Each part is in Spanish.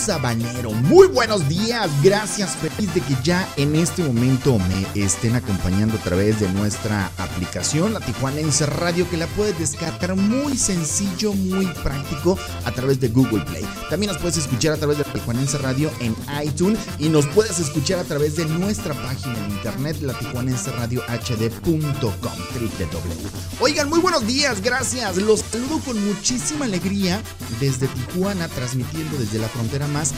Sabanero. Muy buenos días, gracias, feliz de que ya en este momento me estén acompañando a través de nuestra aplicación, la Tijuanense Radio, que la puedes descargar muy sencillo, muy práctico a través de Google Play. También nos puedes escuchar a través de la Tijuanense Radio en iTunes y nos puedes escuchar a través de nuestra página en internet, la HD.com, Oigan, muy buenos días, gracias. Los saludo con muchísima alegría desde Tijuana, transmitiendo desde la frontera más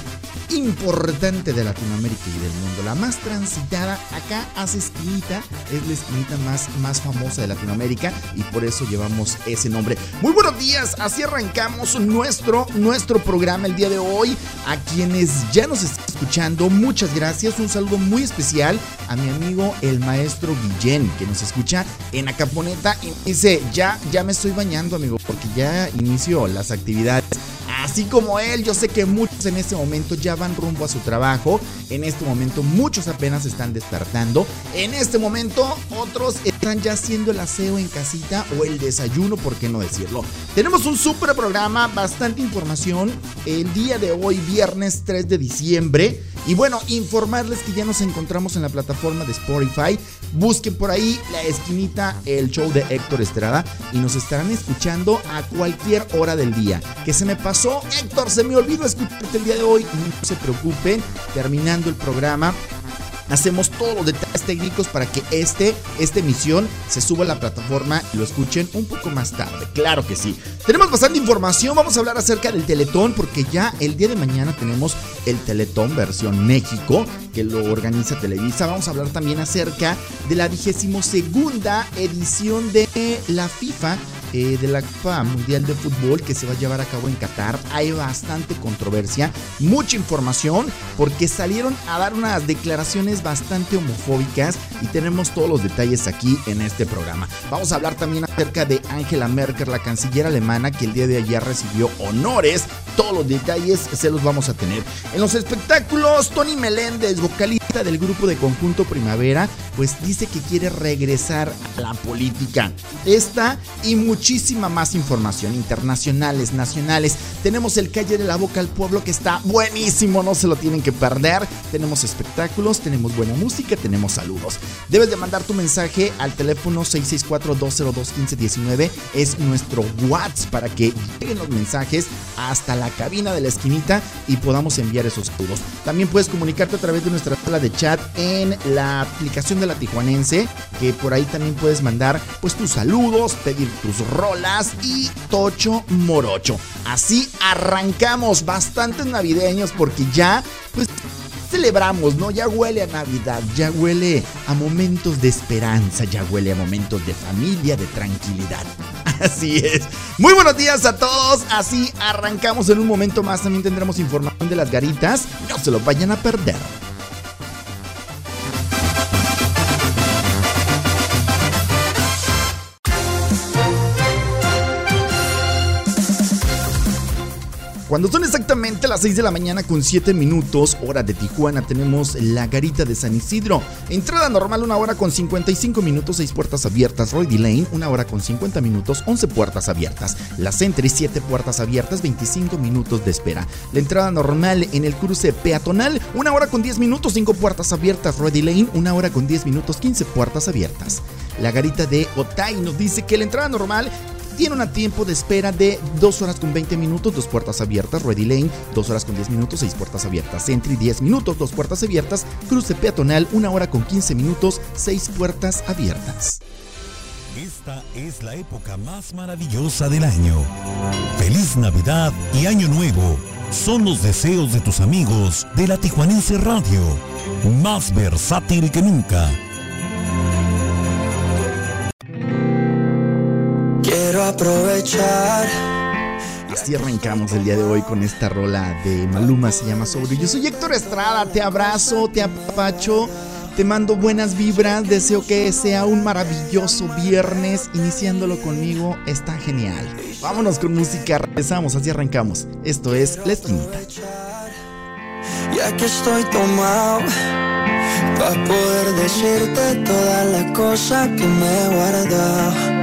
importante de Latinoamérica y del mundo, la más transitada. Acá hace esquinita, es la esquinita más, más famosa de Latinoamérica y por eso llevamos ese nombre. Muy buenos días, así arrancamos nuestro, nuestro programa el día de hoy. A quienes ya nos están escuchando, muchas gracias. Un saludo muy especial a mi amigo el maestro Guillén, que nos escucha en Acaponeta y dice, ya, ya me estoy bañando, amigo, porque ya inicio las actividades Así como él, yo sé que muchos en este momento ya van rumbo a su trabajo. En este momento muchos apenas están despertando. En este momento otros están ya haciendo el aseo en casita o el desayuno, por qué no decirlo. Tenemos un super programa, bastante información. El día de hoy, viernes 3 de diciembre. Y bueno, informarles que ya nos encontramos en la plataforma de Spotify. Busquen por ahí la esquinita, el show de Héctor Estrada. Y nos estarán escuchando a cualquier hora del día. Que se me pasó Héctor, se me olvidó escucharte el día de hoy. No se preocupen, terminando el programa, hacemos todos los detalles técnicos para que este, esta emisión se suba a la plataforma y lo escuchen un poco más tarde. Claro que sí. Tenemos bastante información. Vamos a hablar acerca del Teletón porque ya el día de mañana tenemos el Teletón versión México que lo organiza Televisa. Vamos a hablar también acerca de la vigésimo segunda edición de la FIFA eh, de la Copa Mundial de Fútbol que se va a llevar a cabo en Qatar. Hay bastante controversia, mucha información, porque salieron a dar unas declaraciones bastante homofóbicas y tenemos todos los detalles aquí en este programa. Vamos a hablar también acerca de Angela Merkel, la canciller alemana, que el día de ayer recibió honores. Todos los detalles se los vamos a tener. En los espectáculos, Tony Meléndez, vocalista del grupo de Conjunto Primavera, pues dice que quiere regresar a la política. Esta y muchísima más información internacionales, nacionales. Tenemos el Calle de la Boca al Pueblo que está buenísimo, no se lo tienen que perder. Tenemos espectáculos, tenemos buena música, tenemos saludos. Debes de mandar tu mensaje al teléfono 664-202-1519. Es nuestro WhatsApp para que lleguen los mensajes hasta la cabina de la esquinita y podamos enviar esos saludos. También puedes comunicarte a través de nuestra sala de chat en la aplicación de la Tijuanense, que por ahí también puedes mandar pues tus saludos, pedir tus rolas y tocho morocho. Así arrancamos bastantes navideños porque ya pues celebramos, ¿no? Ya huele a Navidad, ya huele a momentos de esperanza, ya huele a momentos de familia, de tranquilidad. Así es. Muy buenos días a todos. Así arrancamos en un momento más. También tendremos información de las garitas. No se lo vayan a perder. Cuando son exactamente las 6 de la mañana con 7 minutos, hora de Tijuana, tenemos la garita de San Isidro. Entrada normal, una hora con 55 minutos, 6 puertas abiertas. Roy Lane, una hora con 50 minutos, 11 puertas abiertas. La Sentry, 7 puertas abiertas, 25 minutos de espera. La entrada normal en el cruce peatonal, una hora con 10 minutos, 5 puertas abiertas. Roy Lane, una hora con 10 minutos, 15 puertas abiertas. La garita de Otay nos dice que la entrada normal tiene un tiempo de espera de 2 horas con 20 minutos, 2 puertas abiertas. Ready Lane, 2 horas con 10 minutos, 6 puertas abiertas. Sentry, 10 minutos, 2 puertas abiertas. Cruce peatonal, 1 hora con 15 minutos, 6 puertas abiertas. Esta es la época más maravillosa del año. Feliz Navidad y Año Nuevo son los deseos de tus amigos de la Tijuanense Radio, más versátil que nunca. Aprovechar. Así arrancamos el día de hoy con esta rola de Maluma, se llama Sobre. Yo soy Héctor Estrada, te abrazo, te apacho, te mando buenas vibras, deseo que sea un maravilloso viernes, iniciándolo conmigo, está genial. Vámonos con música, regresamos, así arrancamos. Esto es La Esquinita. Ya que estoy tomado, para poder decirte todas las cosas que me he guardado.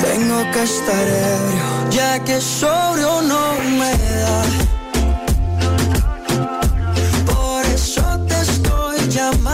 tengo que estar ebrio, ya que sobrio no me da. Por eso te estoy llamando.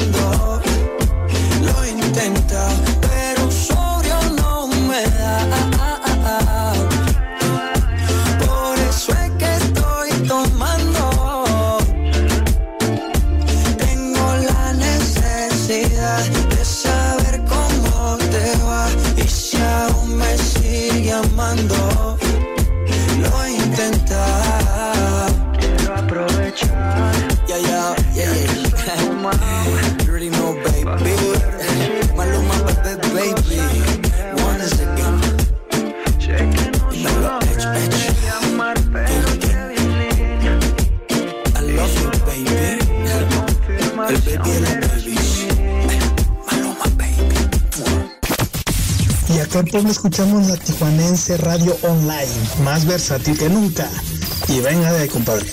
cuando lo intenta escuchamos la Tijuanense Radio Online, más versátil que nunca. Y venga de ahí, compadre.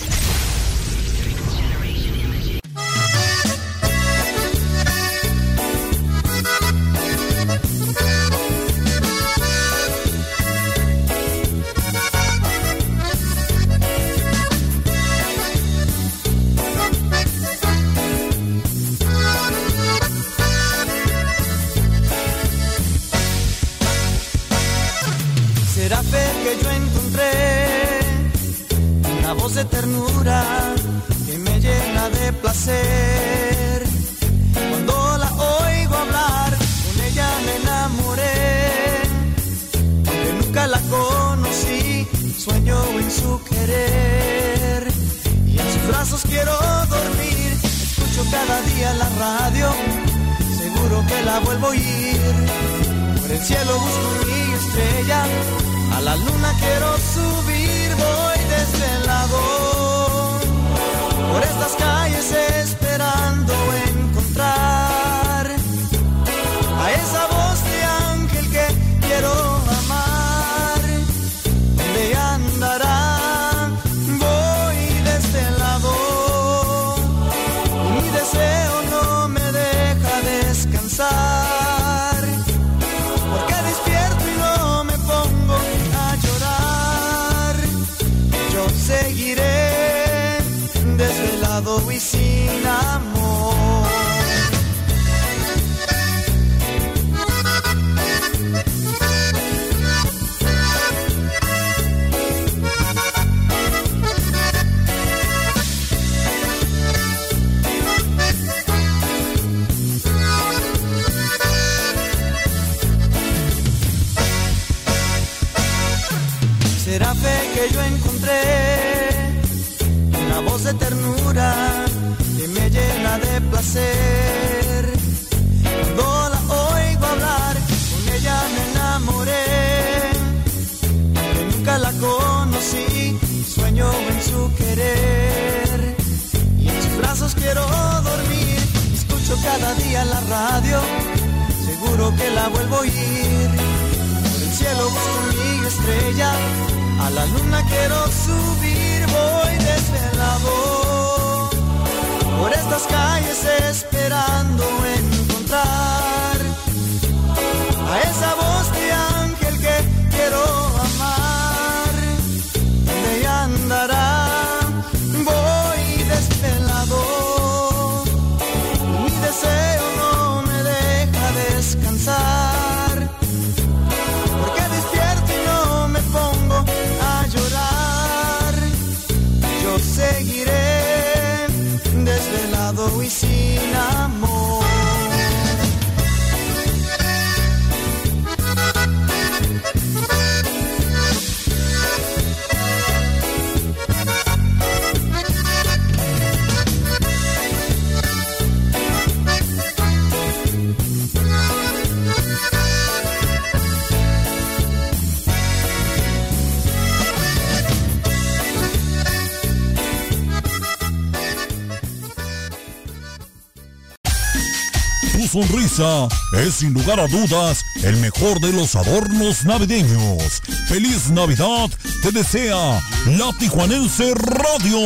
Sonrisa es sin lugar a dudas el mejor de los adornos navideños. Feliz Navidad te desea la Tijuanense Radio.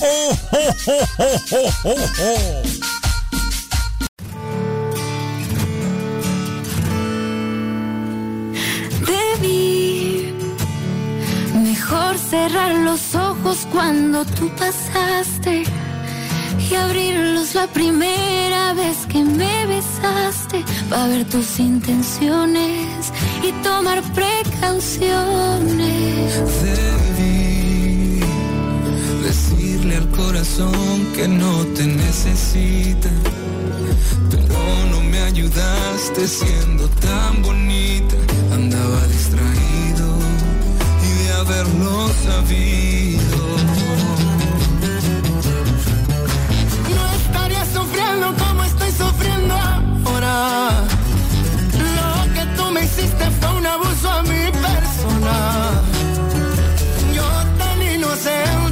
¡Oh, Debí mejor cerrar los ojos cuando tú pasaste y abrirlos la primera vez que me besaste para ver tus intenciones y tomar precauciones. Debí decirle al corazón que no te necesita, pero no me ayudaste siendo tan bonita. Andaba distraído y de haberlo sabido hiciste fue un abuso a mi persona. Yo tan inocente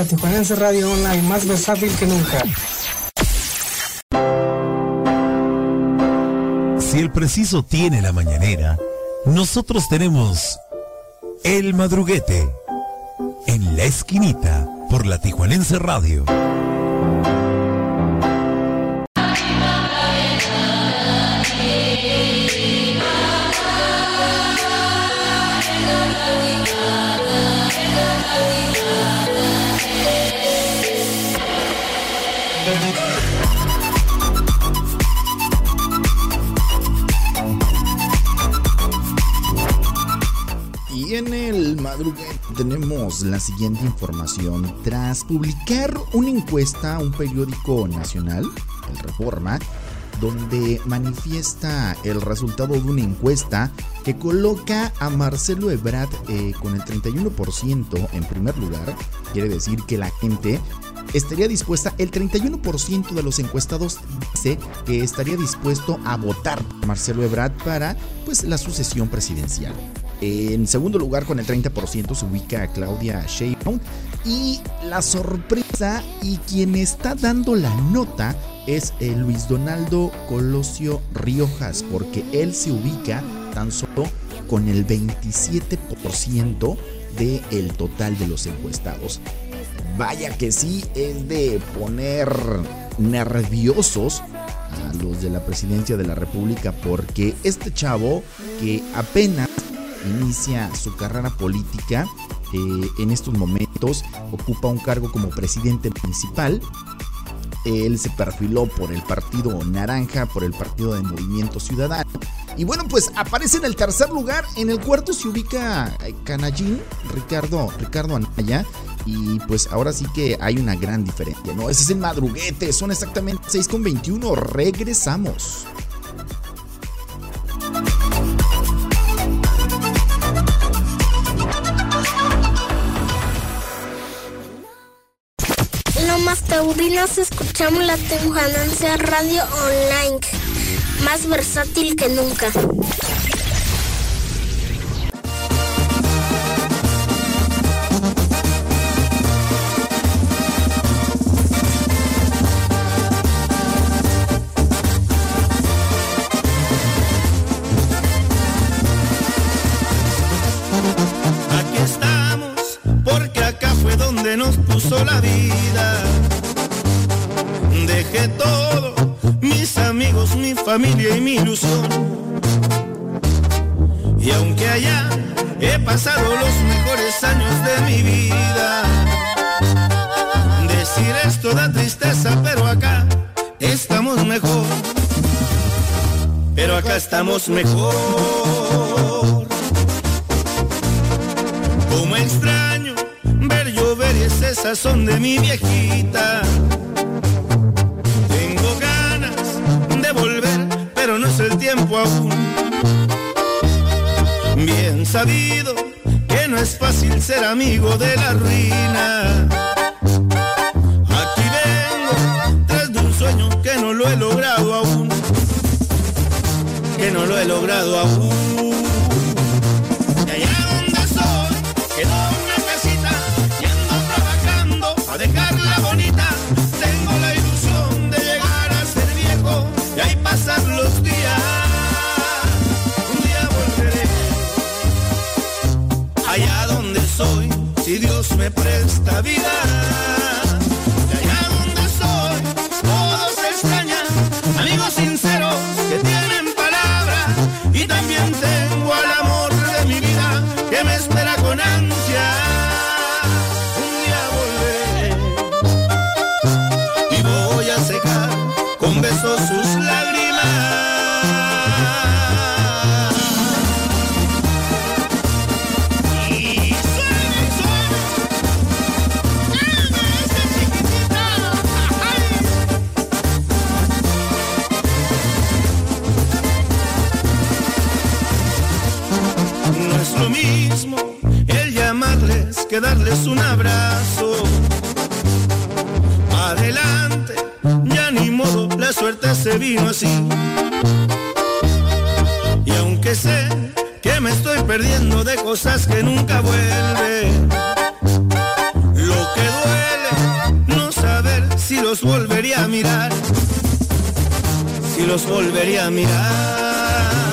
la Tijuanense Radio Online, más versátil que nunca. Si el preciso tiene la mañanera, nosotros tenemos el madruguete en la esquinita por la Tijuanense Radio. Tenemos la siguiente información. Tras publicar una encuesta a un periódico nacional, el Reforma, donde manifiesta el resultado de una encuesta que coloca a Marcelo Ebrard eh, con el 31% en primer lugar, quiere decir que la gente estaría dispuesta, el 31% de los encuestados dice que estaría dispuesto a votar a Marcelo Ebrard para pues la sucesión presidencial. En segundo lugar, con el 30% se ubica Claudia Sheinbaum. Y la sorpresa y quien está dando la nota es eh, Luis Donaldo Colosio Riojas, porque él se ubica tan solo con el 27% del total de los encuestados. Vaya que sí es de poner nerviosos a los de la presidencia de la República porque este chavo que apenas inicia su carrera política eh, en estos momentos ocupa un cargo como presidente municipal él se perfiló por el partido naranja, por el partido de Movimiento Ciudadano. Y bueno, pues aparece en el tercer lugar. En el cuarto se ubica eh, Canallín, Ricardo, Ricardo Anaya. Y pues ahora sí que hay una gran diferencia, ¿no? Ese es el madruguete, son exactamente 6,21. Regresamos. Más taurinos escuchamos la Temujananza Radio Online, más versátil que nunca. Aquí estamos, Dejé todo, mis amigos, mi familia y mi ilusión. Y aunque allá he pasado los mejores años de mi vida, decir esto da tristeza, pero acá estamos mejor. Pero acá estamos mejor. Como extraño ver llover y ese sazón de mi viejita. Pero no es el tiempo aún. Bien sabido que no es fácil ser amigo de la ruina. Aquí vengo tras de un sueño que no lo he logrado aún. Que no lo he logrado aún. Me presta vida. Que darles un abrazo. Adelante, ya ni modo, la suerte se vino así. Y aunque sé que me estoy perdiendo de cosas que nunca vuelven, lo que duele no saber si los volvería a mirar, si los volvería a mirar.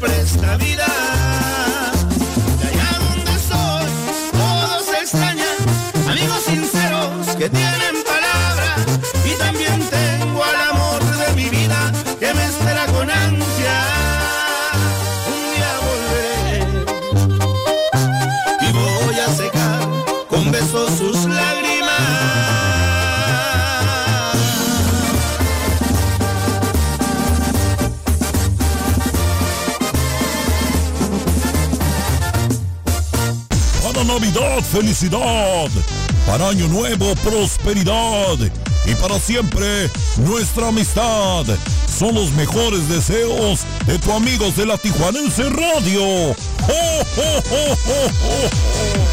Presta vida. Y allá donde soy, todos extrañan, amigos sinceros que tienen felicidad. Para Año Nuevo, prosperidad. Y para siempre, nuestra amistad. Son los mejores deseos de tu amigos de la Tijuanense Radio. ¡Oh, oh, oh!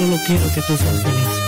Solo quiero que tú seas feliz.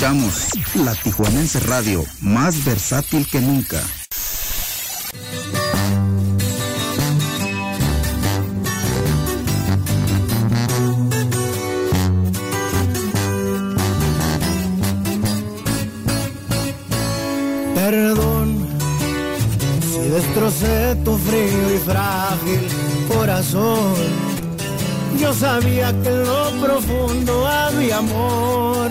Escuchamos la Tijuanense Radio, más versátil que nunca. Perdón si destrocé tu frío y frágil corazón. Yo sabía que en lo profundo había amor,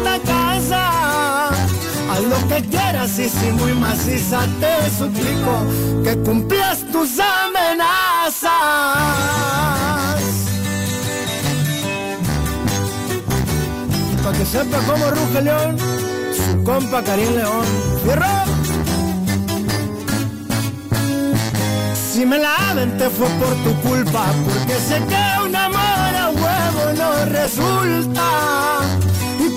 esta casa. Haz lo que quieras y si muy maciza te suplico que cumplas tus amenazas. Pa' que sepa cómo ruge león, su compa Karim León. ¡Fierro! Si me la aventé fue por tu culpa, porque sé que un amor a huevo no resulta.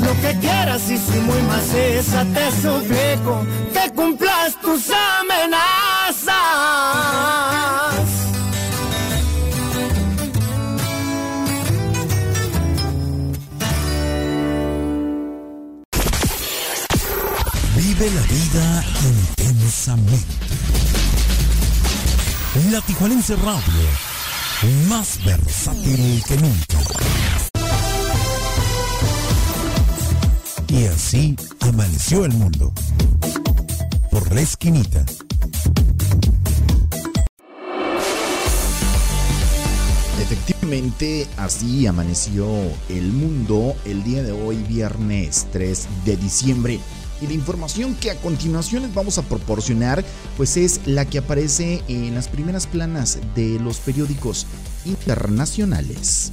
Lo que quieras y si muy maciza te suplico que cumplas tus amenazas. Vive la vida intensamente. La Tijuanense Radio, más versátil que nunca. Y así amaneció el mundo. Por la esquinita. Efectivamente, así amaneció el mundo el día de hoy, viernes 3 de diciembre. Y la información que a continuación les vamos a proporcionar, pues es la que aparece en las primeras planas de los periódicos internacionales.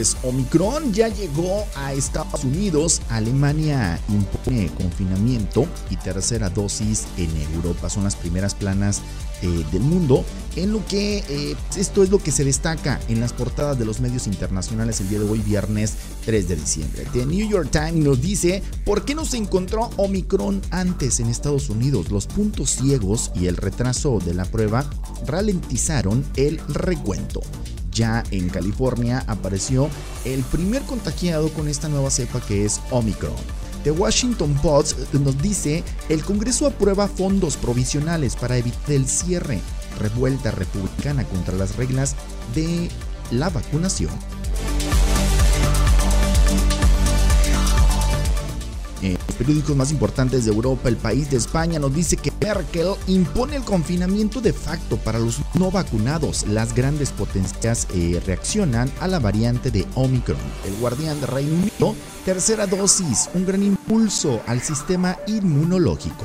Pues Omicron ya llegó a Estados Unidos. Alemania impone confinamiento y tercera dosis en Europa. Son las primeras planas eh, del mundo. En lo que eh, esto es lo que se destaca en las portadas de los medios internacionales el día de hoy, viernes 3 de diciembre. The New York Times nos dice por qué no se encontró Omicron antes en Estados Unidos. Los puntos ciegos y el retraso de la prueba ralentizaron el recuento ya en California apareció el primer contagiado con esta nueva cepa que es Omicron. The Washington Post nos dice, el Congreso aprueba fondos provisionales para evitar el cierre, revuelta republicana contra las reglas de la vacunación. En los periódicos más importantes de Europa, el país de España nos dice que Merkel impone el confinamiento de facto para los no vacunados. Las grandes potencias eh, reaccionan a la variante de Omicron. El guardián de Reino Unido, tercera dosis, un gran impulso al sistema inmunológico.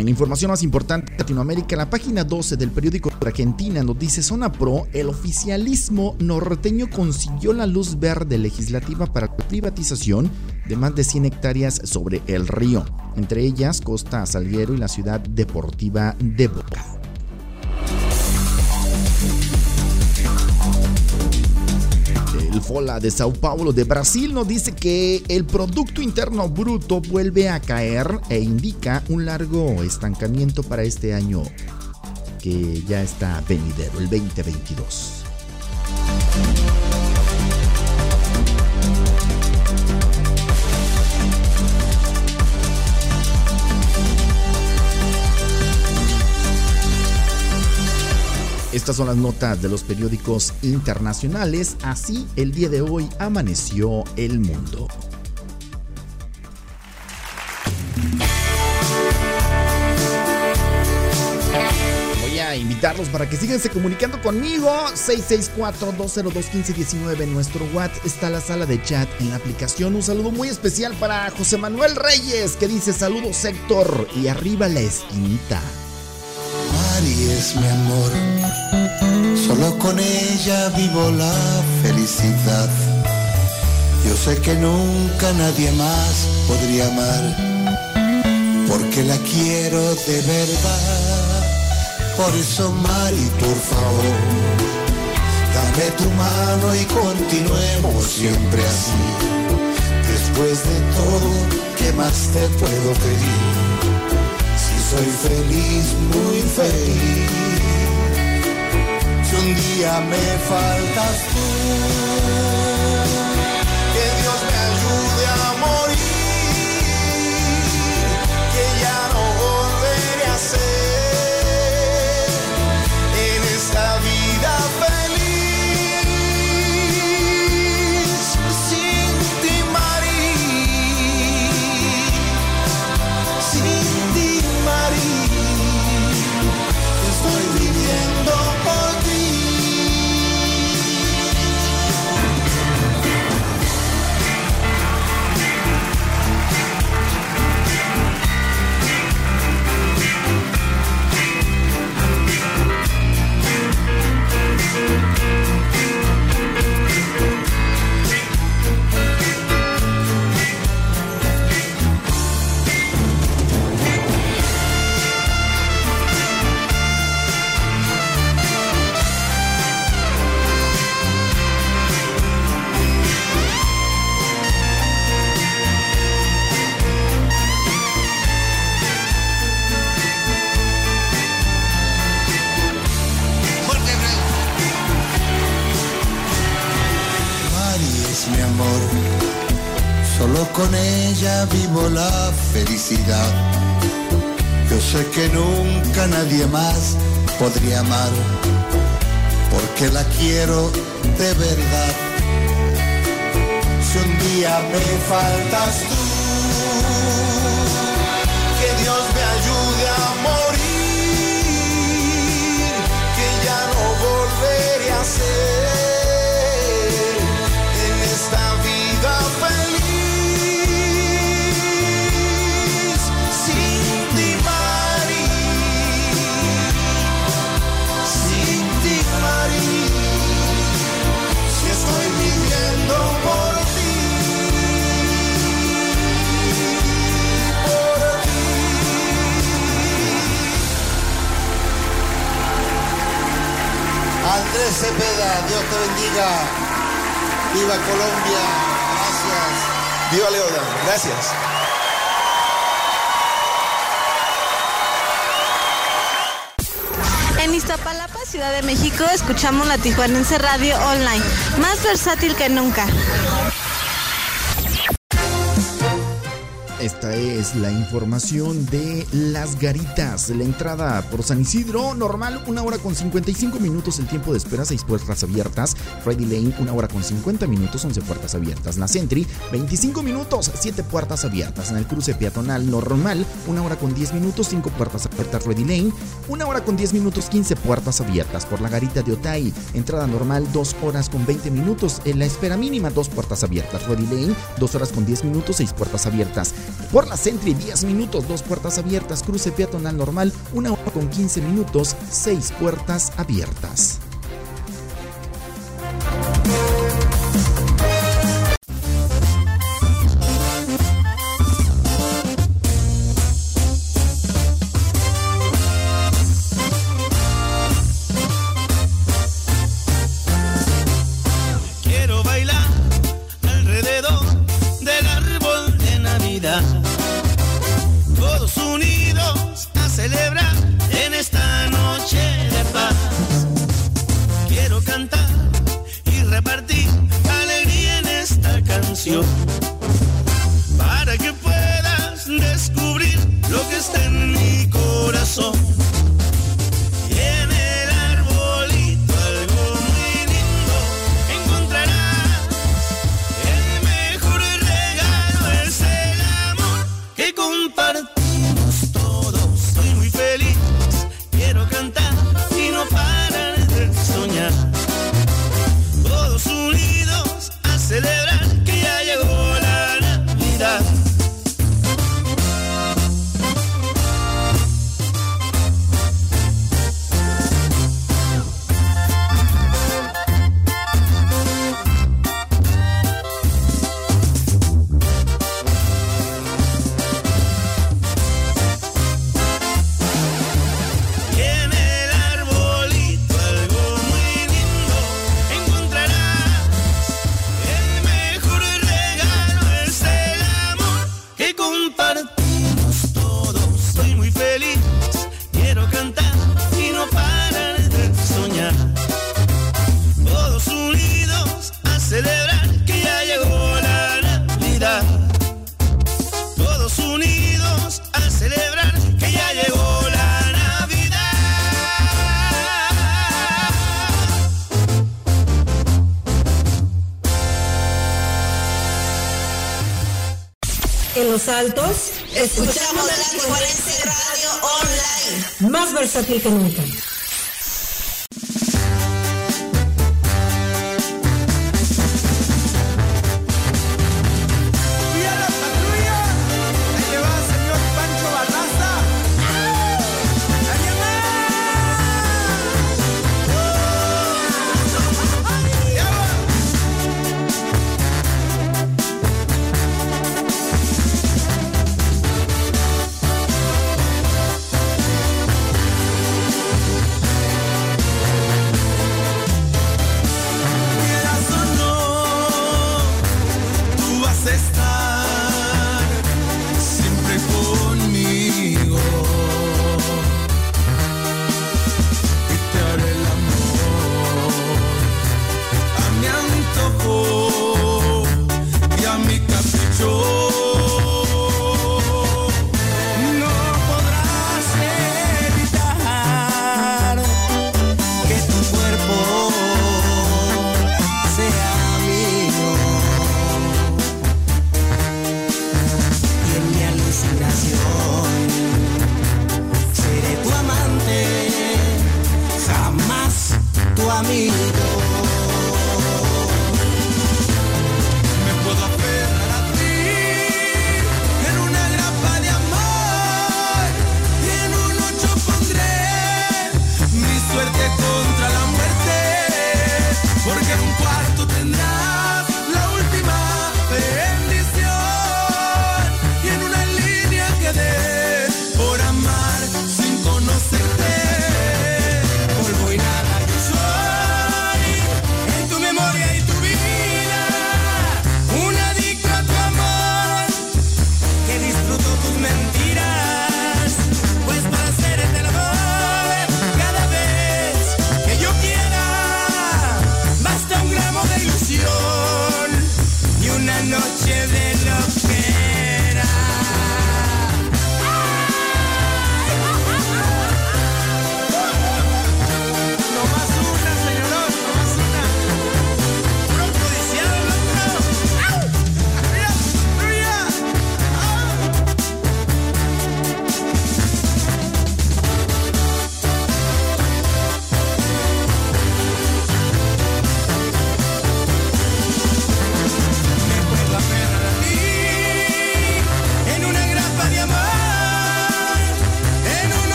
En información más importante de Latinoamérica, la página 12 del periódico Argentina nos dice Zona Pro, el oficialismo norteño consiguió la luz verde legislativa para la privatización de más de 100 hectáreas sobre el río, entre ellas Costa Salguero y la ciudad deportiva de Boca. Fola de Sao Paulo de Brasil nos dice que el Producto Interno Bruto vuelve a caer e indica un largo estancamiento para este año que ya está venidero, el 2022. Estas son las notas de los periódicos internacionales. Así el día de hoy amaneció el mundo. Voy a invitarlos para que síganse comunicando conmigo. 664-202-1519 en nuestro WhatsApp está la sala de chat en la aplicación. Un saludo muy especial para José Manuel Reyes que dice saludos Héctor y arriba la esquinita. Es mi amor, solo con ella vivo la felicidad. Yo sé que nunca nadie más podría amar, porque la quiero de verdad. Por eso Mari, por favor, dame tu mano y continuemos siempre así. Después de todo, ¿qué más te puedo pedir? Soy feliz, muy feliz. Si un día me faltas tú, la felicidad. Yo sé que nunca nadie más podría amar, porque la quiero de verdad. Si un día me faltas tú, que Dios me ayude a morir, que ya no volveré a ser Andrés Cepeda, Dios te bendiga. Viva Colombia. Gracias. Viva Leoda, gracias. En Iztapalapa, Ciudad de México, escuchamos la Tijuanense Radio Online, más versátil que nunca. Esta es la información de las garitas. La entrada por San Isidro, normal, una hora con 55 minutos. El tiempo de espera, 6 puertas abiertas. Freddy Lane, una hora con 50 minutos, 11 puertas abiertas. La Sentry, 25 minutos, 7 puertas abiertas. En el cruce peatonal normal, una hora con 10 minutos, 5 puertas abiertas. Freddy Lane, una hora con 10 minutos, 15 puertas abiertas. Por la garita de Otay, entrada normal, 2 horas con 20 minutos. En la espera mínima, 2 puertas abiertas. Freddy Lane, 2 horas con 10 minutos, 6 puertas abiertas. Por la Sentry, 10 minutos, 2 puertas abiertas. Cruce peatonal normal, 1 hora con 15 minutos, 6 puertas abiertas. Escuchamos la Radio Online. Más versátil que nunca.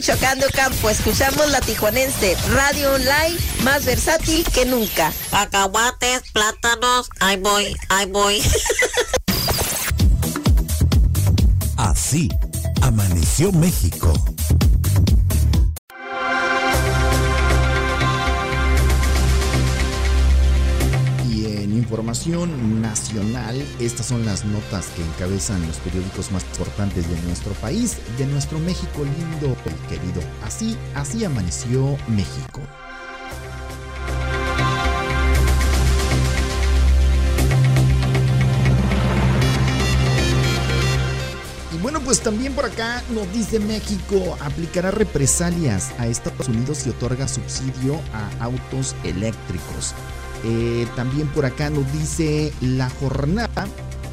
Michoacán de Ocampo, escuchamos la tijuanense Radio Online, más versátil que nunca. Cacahuates, plátanos, ahí voy, ahí voy. Así amaneció México. Nacional, estas son las notas que encabezan los periódicos más importantes de nuestro país, de nuestro México lindo y querido. Así, así amaneció México. Y bueno, pues también por acá nos dice México aplicará represalias a Estados Unidos y otorga subsidio a autos eléctricos. Eh, también por acá nos dice la jornada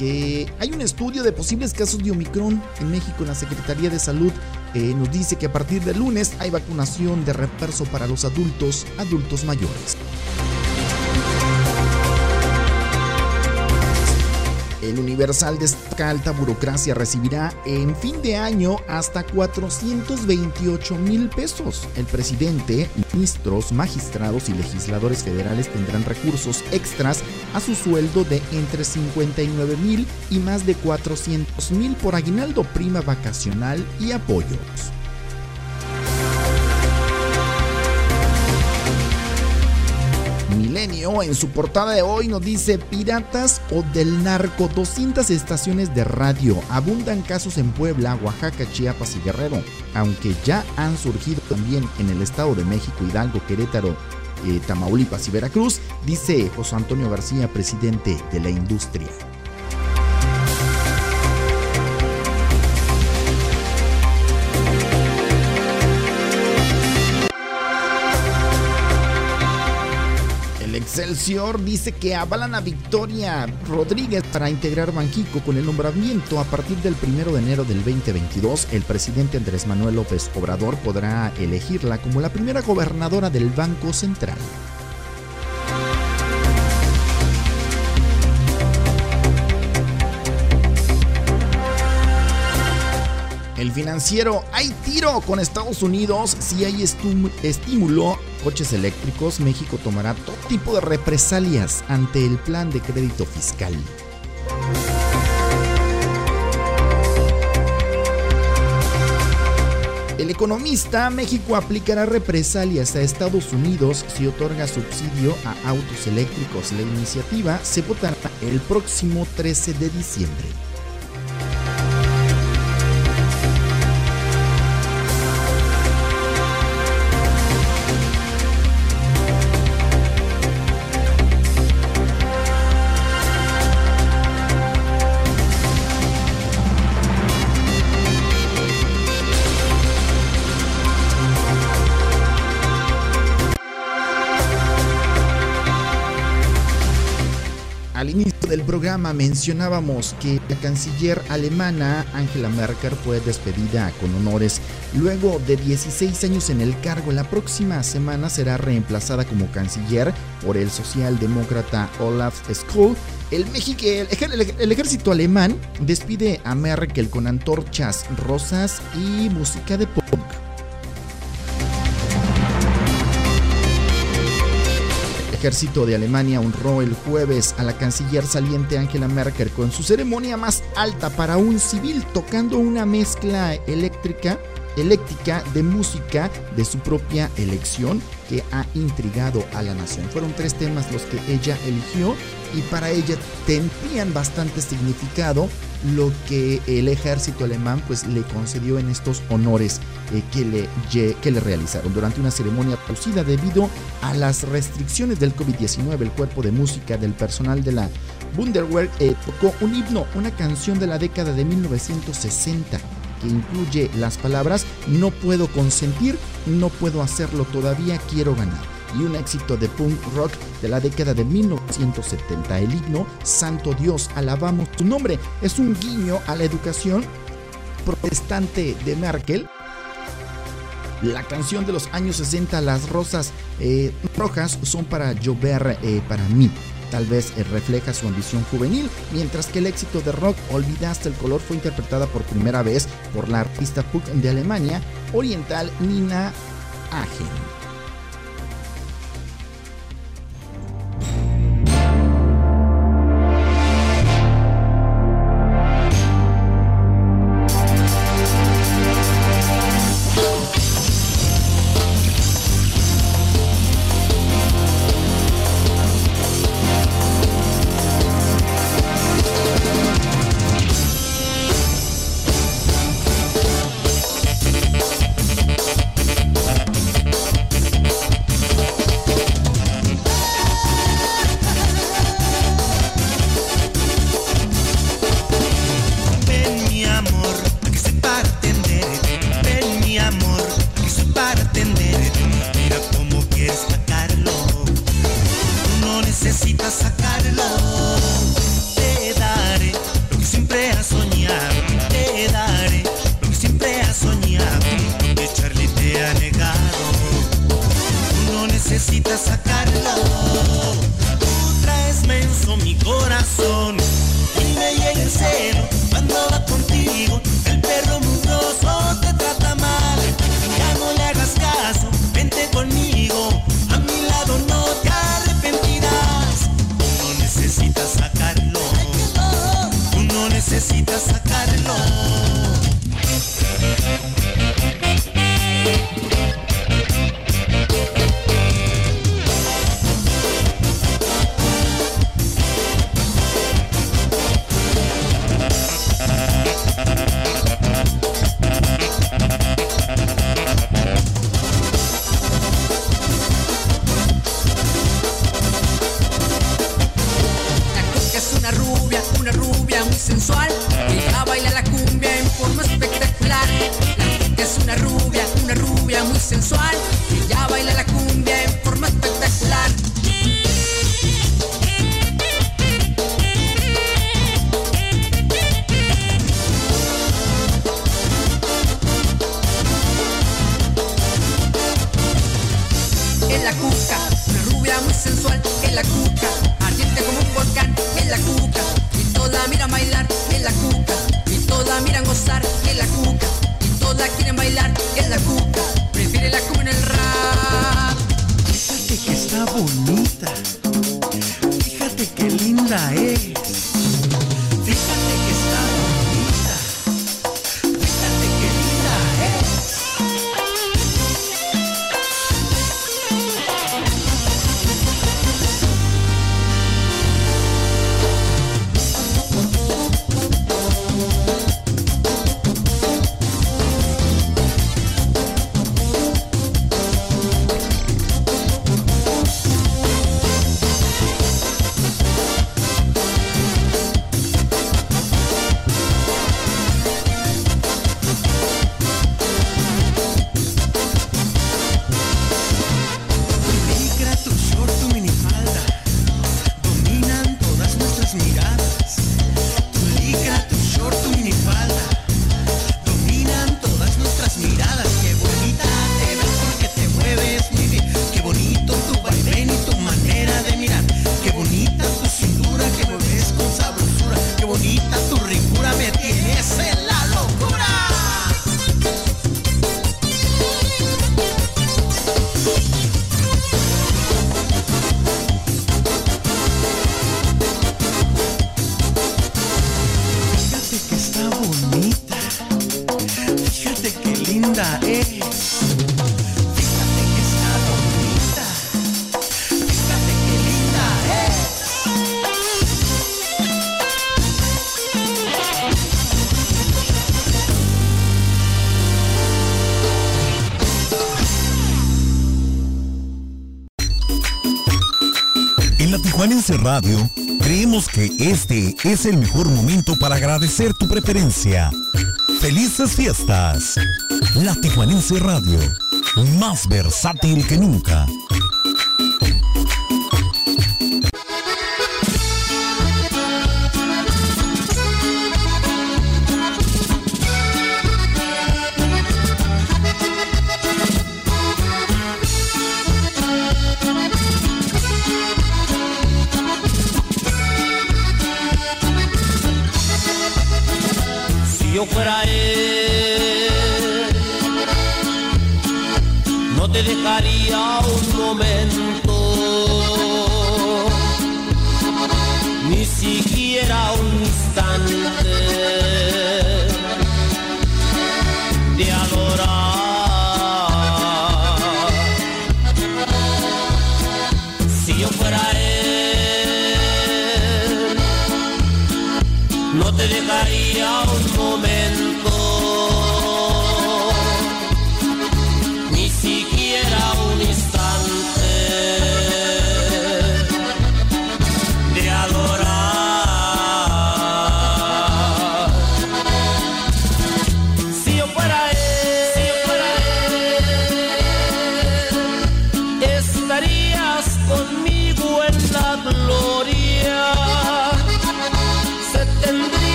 que hay un estudio de posibles casos de Omicron en México. La Secretaría de Salud eh, nos dice que a partir del lunes hay vacunación de refuerzo para los adultos, adultos mayores. El Universal destaca alta burocracia recibirá en fin de año hasta 428 mil pesos. El presidente, ministros, magistrados y legisladores federales tendrán recursos extras a su sueldo de entre 59 mil y más de 400 mil por aguinaldo, prima vacacional y apoyos. En su portada de hoy nos dice piratas o del narco 200 estaciones de radio abundan casos en Puebla, Oaxaca, Chiapas y Guerrero, aunque ya han surgido también en el Estado de México, Hidalgo, Querétaro, eh, Tamaulipas y Veracruz, dice José Antonio García, presidente de la industria. Excelsior dice que avalan a Victoria Rodríguez para integrar Banjico con el nombramiento a partir del 1 de enero del 2022. El presidente Andrés Manuel López Obrador podrá elegirla como la primera gobernadora del Banco Central. Financiero, hay tiro con Estados Unidos. Si hay estímulo, coches eléctricos, México tomará todo tipo de represalias ante el plan de crédito fiscal. El economista, México aplicará represalias a Estados Unidos si otorga subsidio a autos eléctricos. La iniciativa se votará el próximo 13 de diciembre. Mencionábamos que la canciller alemana Angela Merkel fue despedida con honores luego de 16 años en el cargo. La próxima semana será reemplazada como canciller por el socialdemócrata Olaf Scholz. El- el ejército alemán despide a Merkel con antorchas rosas y música de punk. Ejército de Alemania honró el jueves a la canciller saliente Angela Merkel con su ceremonia más alta para un civil tocando una mezcla eléctrica eléctrica de música de su propia elección que ha intrigado a la nación. Fueron tres temas los que ella eligió y para ella tenían bastante significado lo que el ejército alemán pues le concedió en estos honores eh, que, le, que le realizaron durante una ceremonia producida debido a las restricciones del COVID-19 el cuerpo de música del personal de la Bundeswehr eh, tocó un himno una canción de la década de 1960 que incluye las palabras no puedo consentir, no puedo hacerlo todavía, quiero ganar. Y un éxito de punk rock de la década de 1970. El himno Santo Dios, alabamos tu nombre. Es un guiño a la educación protestante de Merkel. La canción de los años 60, Las rosas eh, rojas, son para llover eh, para mí. Tal vez eh, refleja su ambición juvenil, mientras que el éxito de rock Olvidaste el color fue interpretada por primera vez por la artista punk de Alemania oriental Nina Hagen. Soñado. Radio, creemos que este es el mejor momento para agradecer tu preferencia. Felices fiestas. La Tijuanense Radio, más versátil que nunca. yo fuera él, no te dejaría un momento, ni siquiera un instante.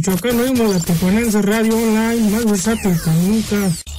Michoacano y la Tijuanense Radio Online, más versátil que nunca.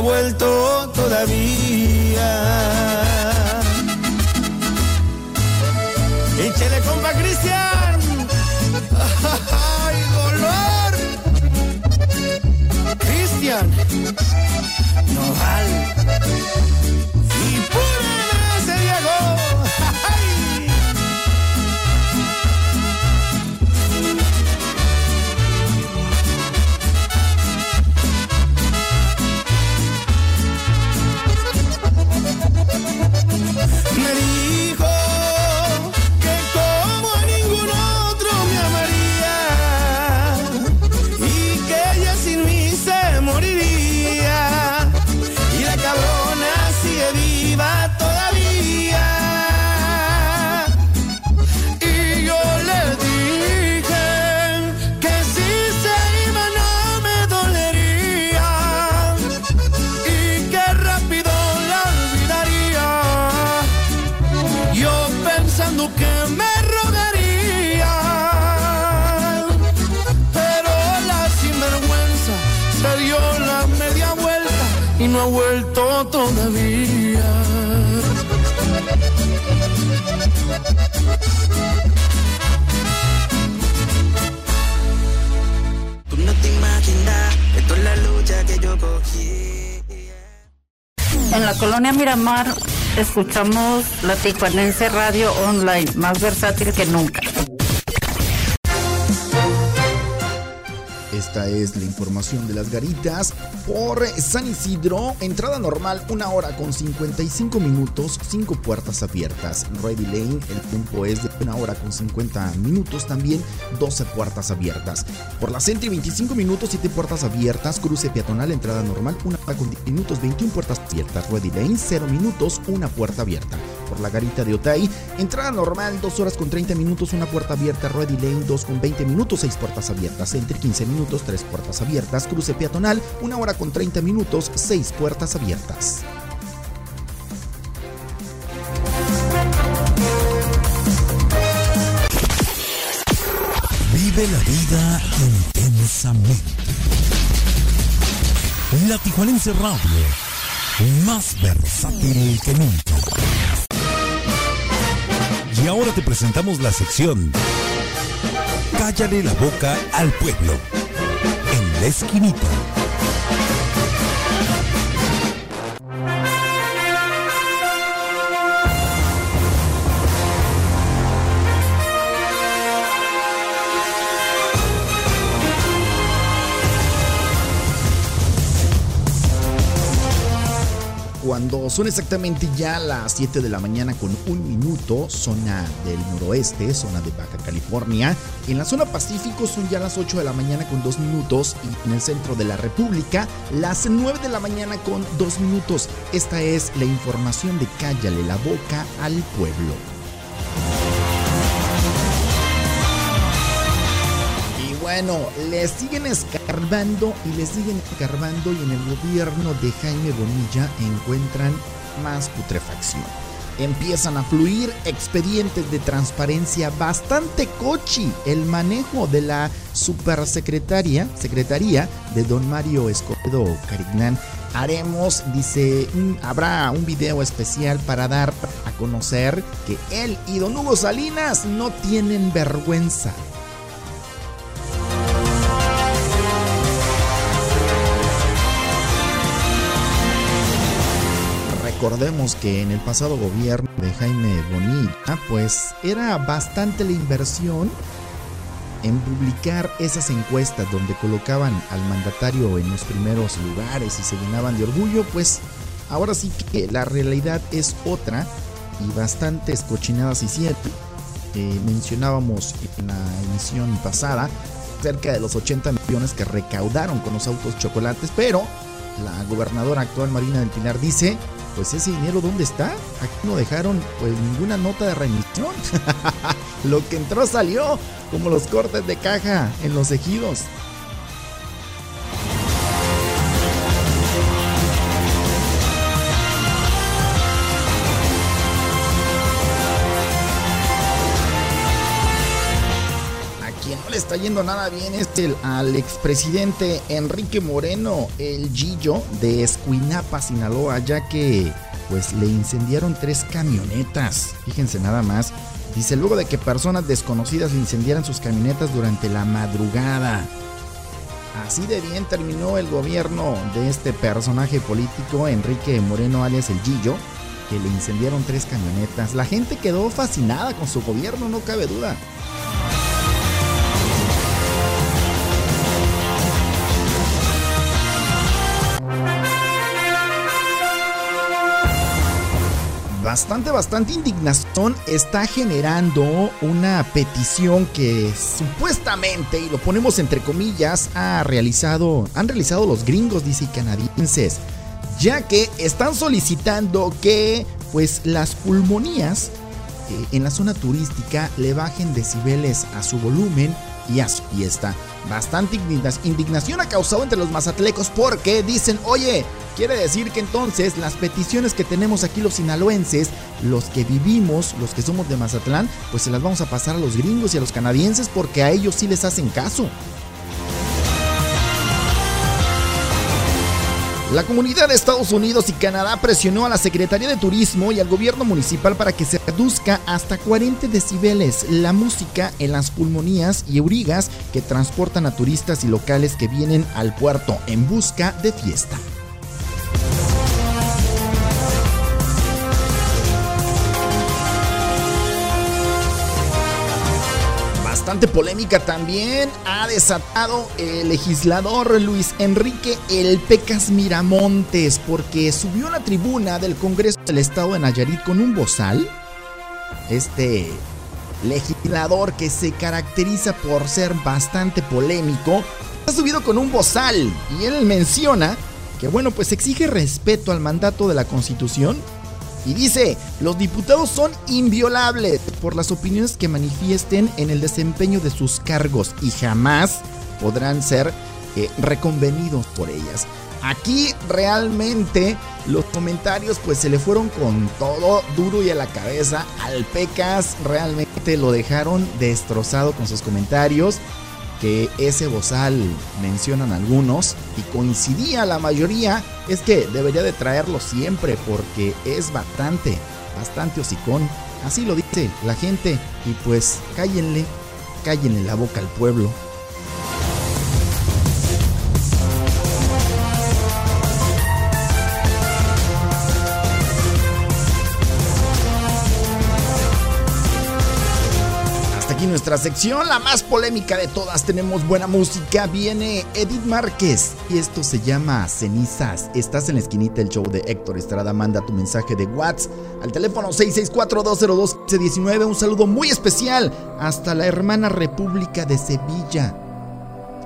vuelto todavía. La colonia Miramar escuchamos la Tijuanense Radio Online, más versátil que nunca. Esta es la información de las garitas por San Isidro. Entrada normal, una hora con 55 minutos, 5 puertas abiertas. Ready Lane, el tiempo es de una hora con 50 minutos, también 12 puertas abiertas. Por la Sentry, 25 minutos, 7 puertas abiertas. Cruce peatonal, entrada normal, una hora con 10 minutos, 21 puertas abiertas. Ready Lane, 0 minutos, una puerta abierta. Por la garita de Otay, entrada normal, 2 horas con 30 minutos, una puerta abierta. Ready Lane, 2 con 20 minutos, 6 puertas abiertas. Sentry, 15 minutos, 3 puertas abiertas. Cruce peatonal, una hora con 30 minutos, 6 puertas abiertas. Vive la vida intensamente. La Tijuanense Radio, más versátil que nunca. Y ahora te presentamos la sección Cállale la boca al pueblo. En la esquinita. Cuando son exactamente ya las 7 de la mañana con un minuto, zona del noroeste, zona de Baja California. En la zona Pacífico son ya las 8 de la mañana con 2 minutos y en el centro de la República las 9 de la mañana con 2 minutos. Esta es la información de Cállale la boca al pueblo. Bueno, le siguen escarbando y le siguen escarbando y en el gobierno de Jaime Bonilla encuentran más putrefacción. Empiezan a fluir expedientes de transparencia bastante cochi. El manejo de la supersecretaria, secretaría de don Mario Escobedo Carignán. Haremos, dice, habrá un video especial para dar a conocer que él y don Hugo Salinas no tienen vergüenza. Recordemos que en el pasado gobierno de Jaime Bonilla, pues era bastante la inversión en publicar esas encuestas donde colocaban al mandatario en los primeros lugares y se llenaban de orgullo, pues ahora sí que la realidad es otra y bastantes cochinadas hicieron. Eh, mencionábamos en la emisión pasada cerca de los 80 millones que recaudaron con los autos chocolates, pero la gobernadora actual Marina del Pilar dice, pues ese dinero ¿dónde está? Aquí no dejaron pues ninguna nota de remisión. Lo que entró salió, como los cortes de caja en los ejidos. Está yendo nada bien es el, al expresidente Enrique Moreno, el Gillo de Escuinapa, Sinaloa, ya que pues le incendiaron tres camionetas. Fíjense nada más, Dice luego de que personas desconocidas incendiaran sus camionetas durante la madrugada. Así de bien terminó el gobierno de este personaje político, Enrique Moreno alias el Gillo, que le incendiaron tres camionetas. La gente quedó fascinada con su gobierno, no cabe duda. Bastante, bastante indignación está generando una petición que supuestamente, y lo ponemos entre comillas, ha realizado, han realizado los gringos, dice, canadienses, ya que están solicitando que pues las pulmonías eh, en la zona turística le bajen decibeles a su volumen y a su fiesta. Bastante indignación ha causado entre los mazatlecos porque dicen, oye, quiere decir que entonces las peticiones que tenemos aquí los sinaloenses, los que vivimos, los que somos de Mazatlán, pues se las vamos a pasar a los gringos y a los canadienses porque a ellos sí les hacen caso. La comunidad de Estados Unidos y Canadá presionó a la Secretaría de Turismo y al gobierno municipal para que se reduzca hasta 40 decibeles la música en las pulmonías y eurigas que transportan a turistas y locales que vienen al puerto en busca de fiesta. Bastante polémica también ha desatado el legislador Luis Enrique El Pecas Miramontes porque subió a la tribuna del Congreso del Estado de Nayarit con un bozal. Este legislador que se caracteriza por ser bastante polémico ha subido con un bozal y él menciona que bueno pues exige respeto al mandato de la Constitución y dice, los diputados son inviolables por las opiniones que manifiesten en el desempeño de sus cargos y jamás podrán ser eh, reconvenidos por ellas. Aquí realmente los comentarios pues se le fueron con todo duro y a la cabeza. Al Pecas realmente lo dejaron destrozado con sus comentarios que ese bozal mencionan algunos y coincidía la mayoría es que debería de traerlo siempre porque es bastante, bastante hocicón. Así lo dice la gente y pues cállenle, cállenle la boca al pueblo. Nuestra sección, la más polémica de todas. Tenemos buena música. Viene Edith Márquez y esto se llama Cenizas. Estás en la esquinita del show de Héctor Estrada. Manda tu mensaje de WhatsApp al teléfono 664-202-19. Un saludo muy especial hasta la hermana República de Sevilla.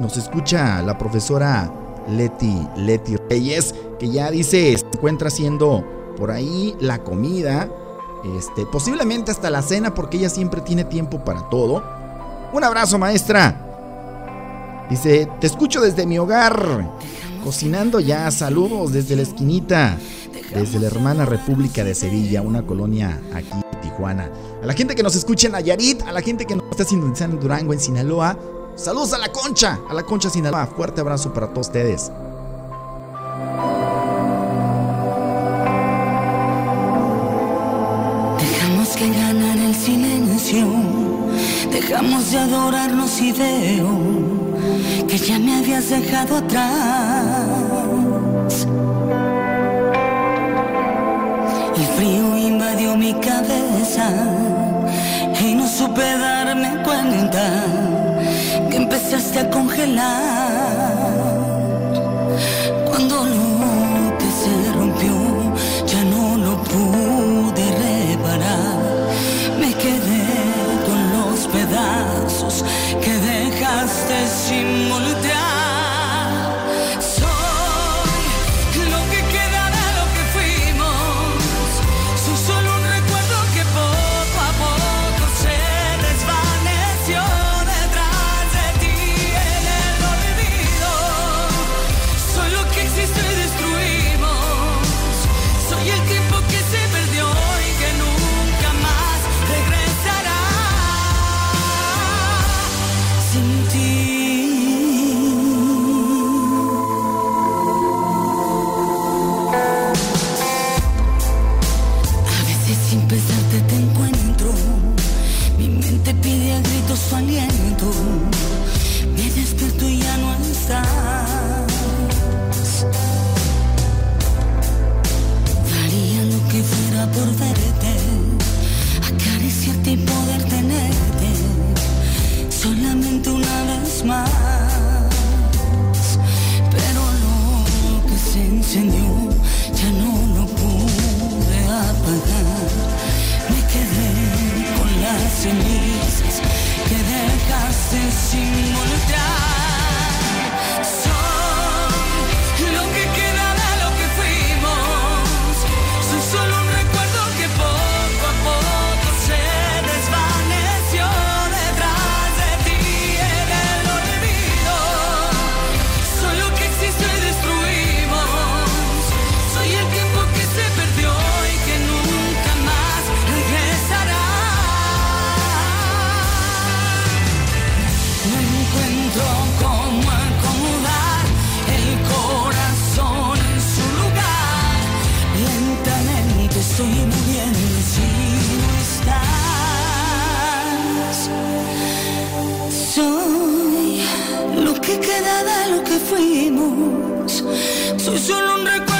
Nos escucha la profesora Leti, Leti Reyes, que ya dice se encuentra haciendo por ahí la comida este, posiblemente hasta la cena porque ella siempre tiene tiempo para todo. Un abrazo, maestra. Dice, te escucho desde mi hogar, cocinando ya, saludos desde la esquinita, desde la hermana República de Sevilla, una colonia aquí en Tijuana. A la gente que nos escucha en Nayarit, a la gente que nos está sintonizando en Durango, en Sinaloa, saludos a la concha, a la concha Sinaloa, fuerte abrazo para todos ustedes. Dejamos de adorarnos y veo que ya me habías dejado atrás. El frío invadió mi cabeza y no supe darme cuenta que empezaste a congelar. seem que queda de lo que fuimos. Soy solo un recuerdo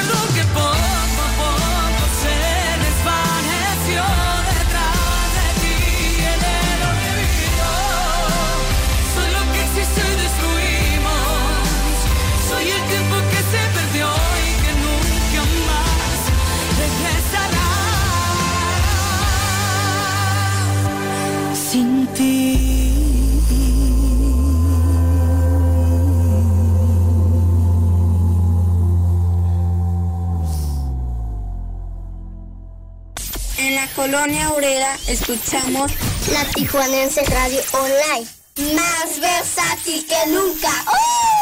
colonia obrera escuchamos la Tijuanense Radio Online. Más versátil que nunca. ¡Uh!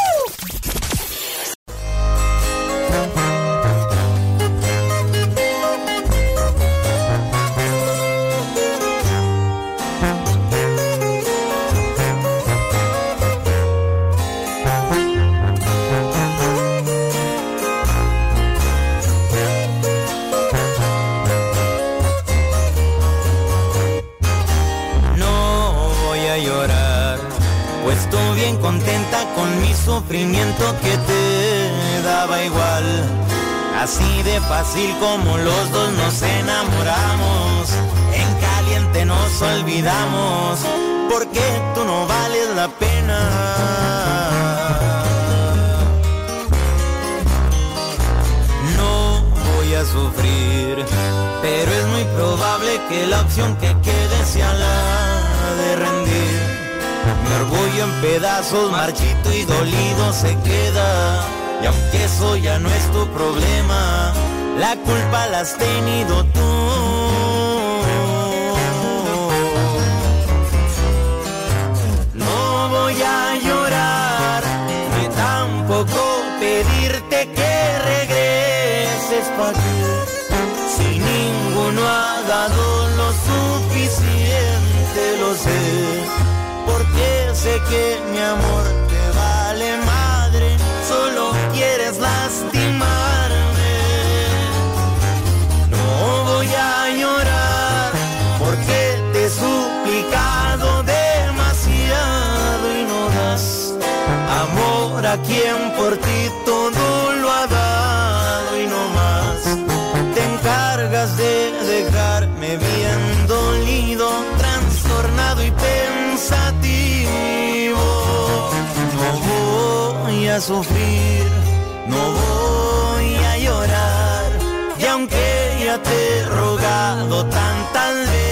Así de fácil como los dos nos enamoramos, en caliente nos olvidamos, porque tú no vales la pena. No voy a sufrir, pero es muy probable que la opción que quede sea la de rendir. Mi orgullo en pedazos, marchito y dolido se queda. Y aunque eso ya no es tu problema, la culpa la has tenido tú. No voy a llorar, ni tampoco pedirte que regreses para ti. Si ninguno ha dado lo suficiente, lo sé. Porque sé que mi amor a quien por ti todo lo ha dado y no más. Te encargas de dejarme bien dolido, trastornado y pensativo. No voy a sufrir, no voy a llorar. Y aunque ya te he rogado tantas veces,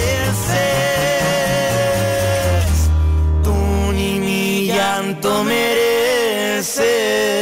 mereces.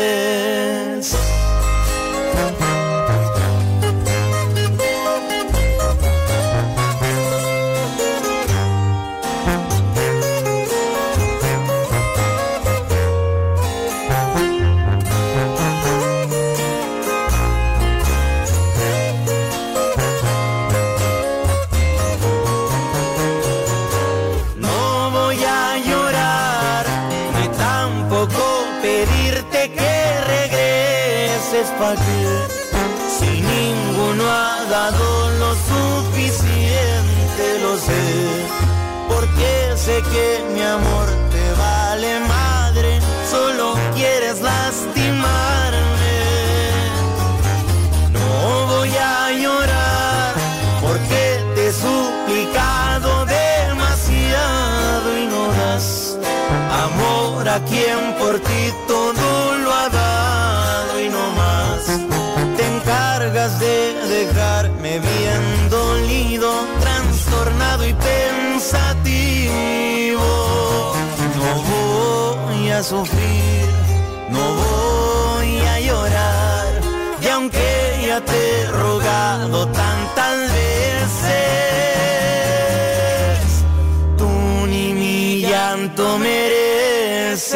Porque sé que mi amor te vale madre, solo quieres lastimarme. No voy a llorar porque te he suplicado demasiado y no das amor a quien por ti todo lo ha dado y no más. Te encargas de dejarme bien pensativo. No voy a sufrir, no voy a llorar. Y aunque ya te he rogado tantas veces, tú ni mi llanto mereces.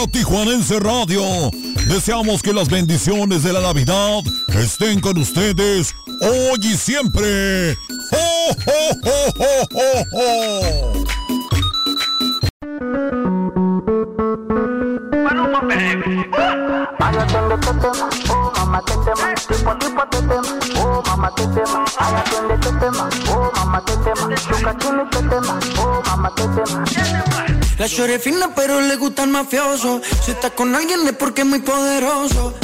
La Tijuanense Radio, deseamos que las bendiciones de la Navidad estén con ustedes hoy y siempre. ¡Ho, ho, ho, ho, ho, ho! La chore fina pero le gusta el mafioso. Si está con alguien es porque es muy poderoso.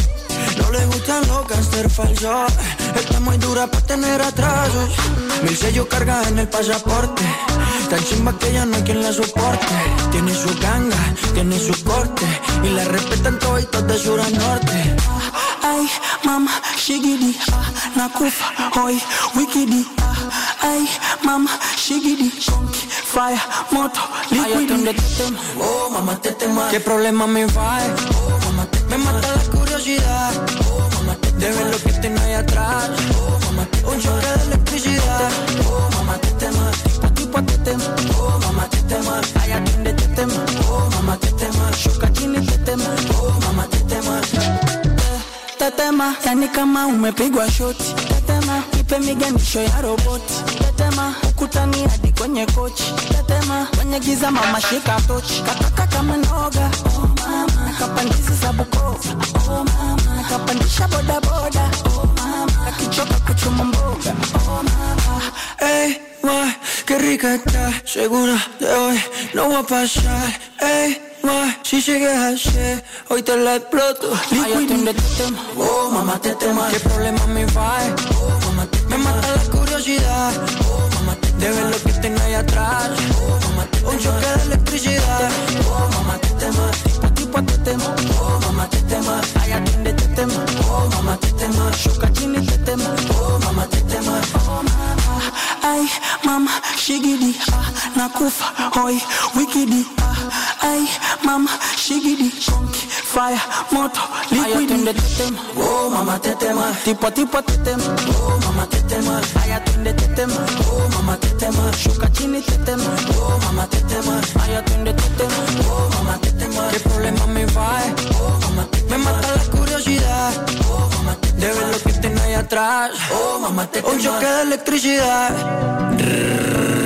No le gustan los gangster falsos. Está muy dura para tener atrasos. Mil sellos carga en el pasaporte. Tan chimba que ya no hay quien la soporte. Tiene su ganga, tiene su corte. Y la respetan todos de sur a norte. Ay, mama, shigidi, ah, nakufa, hoy, wikidi, ah, ay, mama, shigidi, conky, fire, moto, liquidi. Oh, mamá, te tema. ¿Qué problema me va? Oh, mamá, te Me mata la curiosidad. Oh, mamá, te de ver lo que tiene ahí atrás. Oh, mamá, te Un choque de electricidad. Oh, mamá, te tema. Tipo, tipo, te tema. Oh, mamá, te tema. Ay, atiende, te tema. Oh, mamá, te tema. Shuka, te tema. Tetema, yani kama umepigwa shoti. Tetema, ipe miganisho ya roboti. Tetema, ukutani hadi kwenye kochi. Tetema, kwenye giza mama shika tochi. Kataka kama noga, oh mama. Za Bukoba, oh mama. Nakapandisha boda boda, oh mama. Akichoka kuchuma mboga, oh mama. Qué rica está, segura de hoy no va a pasar. Ey, ma, si llegué ayer, hoy te la exploto. Ay, atiende, te tema. Oh, mamá, te tema. ¿Qué problema me va? Oh, mamá, te Me mata la curiosidad. Oh, mamá, te de ver lo que tengo ahí atrás. Oh, mamá, te Un choque de electricidad. Oh, mamá, te tema. Tipo, tipo, te tema. Oh, mamá, te tema. Ay, atiende, te tema. Oh, mamá, te tema. Shuka, chini, te tema. Oh, mamá, te tema. Oh, mamá. Ay, mama, shigidi, ah, nakufa, hoy, wikidi, ah, ay, mama, shigidi, conky, fire, moto, liquidi. Oh, mamá, te tema. Tipo, tipo, te tema. Oh, mamá, te tema. Ay, atiende, te tema. Oh, mamá, te tema. Shuka chini, te tema. Oh, mamá, te tema. Ay, atiende, te tema. Oh, mamá, te tema. ¿Qué problema me va? Oh, mamá, te Me mata la curiosidad. Oh, mamá, te De ver lo que tiene ahí atrás. Oh, mamá, te Un choque de electricidad. Ja.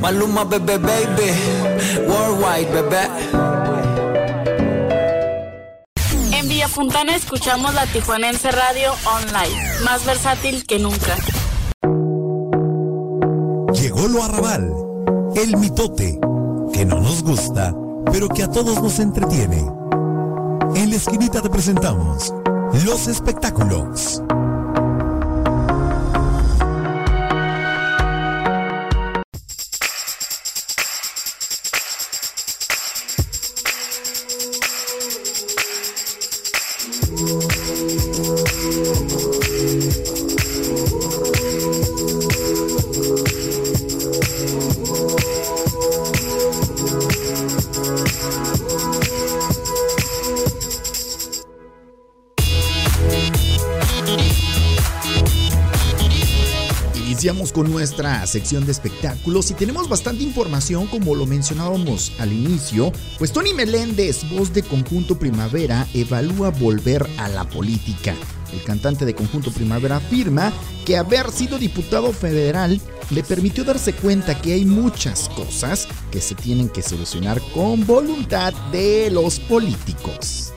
Maluma, bebé, baby Worldwide, bebé En Villa Fontana escuchamos la Tijuanense Radio Online, más versátil que nunca. Llegó lo arrabal, el mitote, que no nos gusta, pero que a todos nos entretiene. En la esquinita te presentamos los espectáculos. con nuestra sección de espectáculos y tenemos bastante información como lo mencionábamos al inicio, pues Tony Meléndez, voz de Conjunto Primavera, evalúa volver a la política. El cantante de Conjunto Primavera afirma que haber sido diputado federal le permitió darse cuenta que hay muchas cosas que se tienen que solucionar con voluntad de los políticos.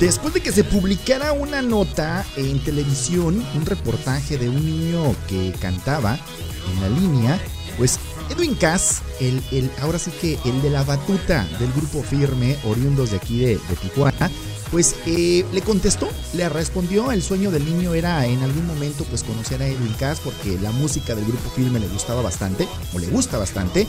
Después de que se publicara una nota en televisión, un reportaje de un niño que cantaba en la línea, pues Edwin Cass, el, el, ahora sí que el de la batuta del grupo firme, oriundos de aquí de, de Tijuana, pues eh, le contestó, le respondió, el sueño del niño era en algún momento pues conocer a Edwin Cass porque la música del grupo firme le gustaba bastante, o le gusta bastante,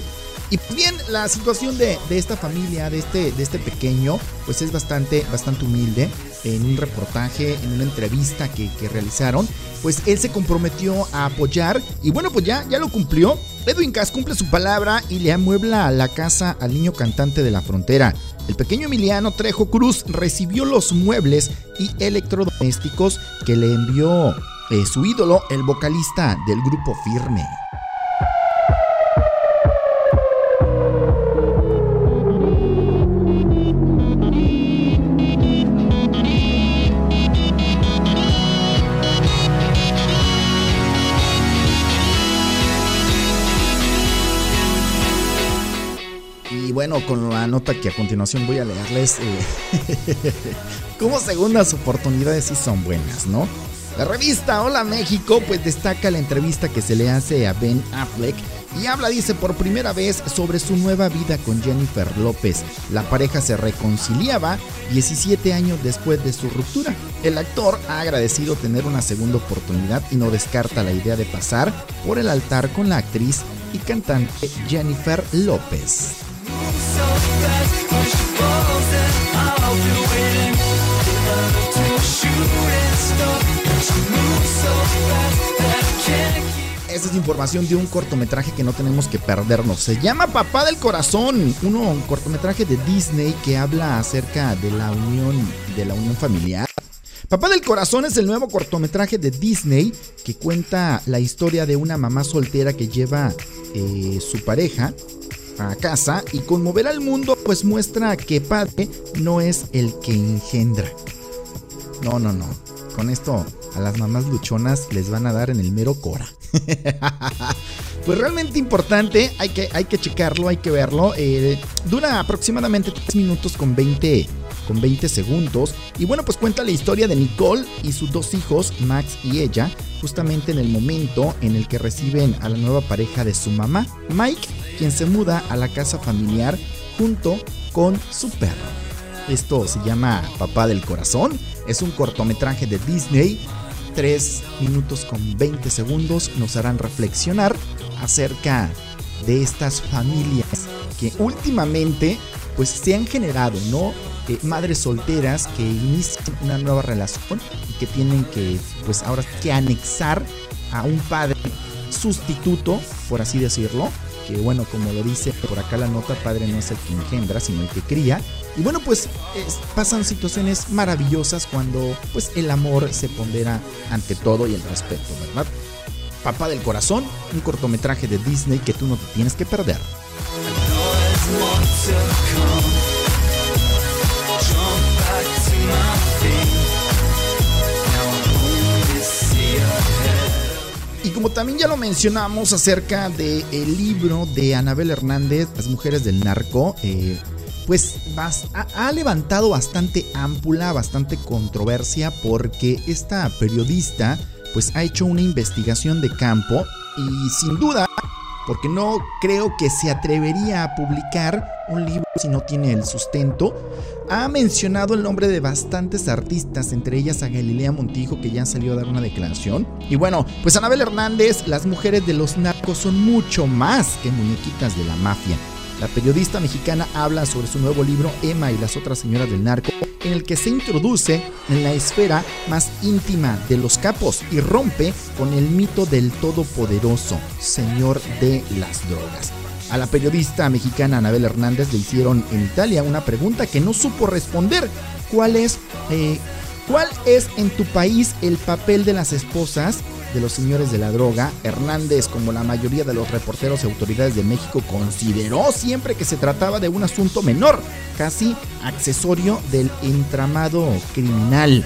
y bien, la situación de, de, esta familia, de este, de este pequeño, pues es bastante, bastante humilde. En un reportaje, en una entrevista que, realizaron, pues él se comprometió a apoyar y bueno, pues ya, ya lo cumplió. Edwin Cass cumple su palabra y le amuebla la casa al niño cantante de la frontera. El pequeño Emiliano Trejo Cruz recibió los muebles y electrodomésticos que le envió eh, su ídolo, el vocalista del grupo Firme. Nota que a continuación voy a leerles, eh, como segundas oportunidades sí son buenas, ¿no? La revista Hola México pues destaca la entrevista que se le hace a Ben Affleck y habla, dice, por primera vez sobre su nueva vida con Jennifer López. La pareja se reconciliaba 17 años después de su ruptura. El actor ha agradecido tener una segunda oportunidad y no descarta la idea de pasar por el altar con la actriz y cantante Jennifer López. Esta es información de un cortometraje que no tenemos que perdernos. Se llama Papá del Corazón, uno, un cortometraje de Disney que habla acerca de la unión, de la unión familiar. Papá del Corazón es el nuevo cortometraje de Disney que cuenta la historia de una mamá soltera que lleva eh, su pareja a casa y conmover al mundo pues muestra que padre no es el que engendra. No, no, no. Con esto a las mamás luchonas les van a dar en el mero cora. pues realmente importante, hay que, hay que checarlo, hay que verlo. Eh, dura aproximadamente 3 minutos con 20, con 20 segundos. Y bueno, pues cuenta la historia de Nicole y sus dos hijos, Max y ella, justamente en el momento en el que reciben a la nueva pareja de su mamá, Mike, quien se muda a la casa familiar junto con su perro. Esto se llama Papá del Corazón, es un cortometraje de Disney 3 minutos con 20 segundos nos harán reflexionar acerca de estas familias que últimamente pues se han generado, ¿no? Eh, madres solteras que inician una nueva relación y que tienen que pues ahora que anexar a un padre sustituto, por así decirlo, que bueno, como lo dice por acá la nota, padre no es el que engendra, sino el que cría. Y bueno, pues pasan situaciones maravillosas cuando pues el amor se pondera ante todo y el respeto, ¿verdad? Papá del Corazón, un cortometraje de Disney que tú no te tienes que perder. Y como también ya lo mencionamos acerca del el libro de Anabel Hernández, Las mujeres del narco, eh, pues ha, levantado bastante ámpula, bastante controversia porque esta periodista pues ha hecho una investigación de campo y sin duda, porque no creo que se atrevería a publicar un libro si no tiene el sustento, ha mencionado el nombre de bastantes artistas, entre ellas a Galilea Montijo, que ya salió a dar una declaración. Y bueno, pues Anabel Hernández, las mujeres de los narcos son mucho más que muñequitas de la mafia. La periodista mexicana habla sobre su nuevo libro Emma y las otras señoras del narco, en el que se introduce en la esfera más íntima de los capos y rompe con el mito del todopoderoso señor de las drogas. A la periodista mexicana Anabel Hernández le hicieron en Italia una pregunta que no supo responder. ¿Cuál es, eh, ¿Cuál es en tu país el papel de las esposas de los señores de la droga? Hernández, como la mayoría de los reporteros y autoridades de México, consideró siempre que se trataba de un asunto menor, casi accesorio del entramado criminal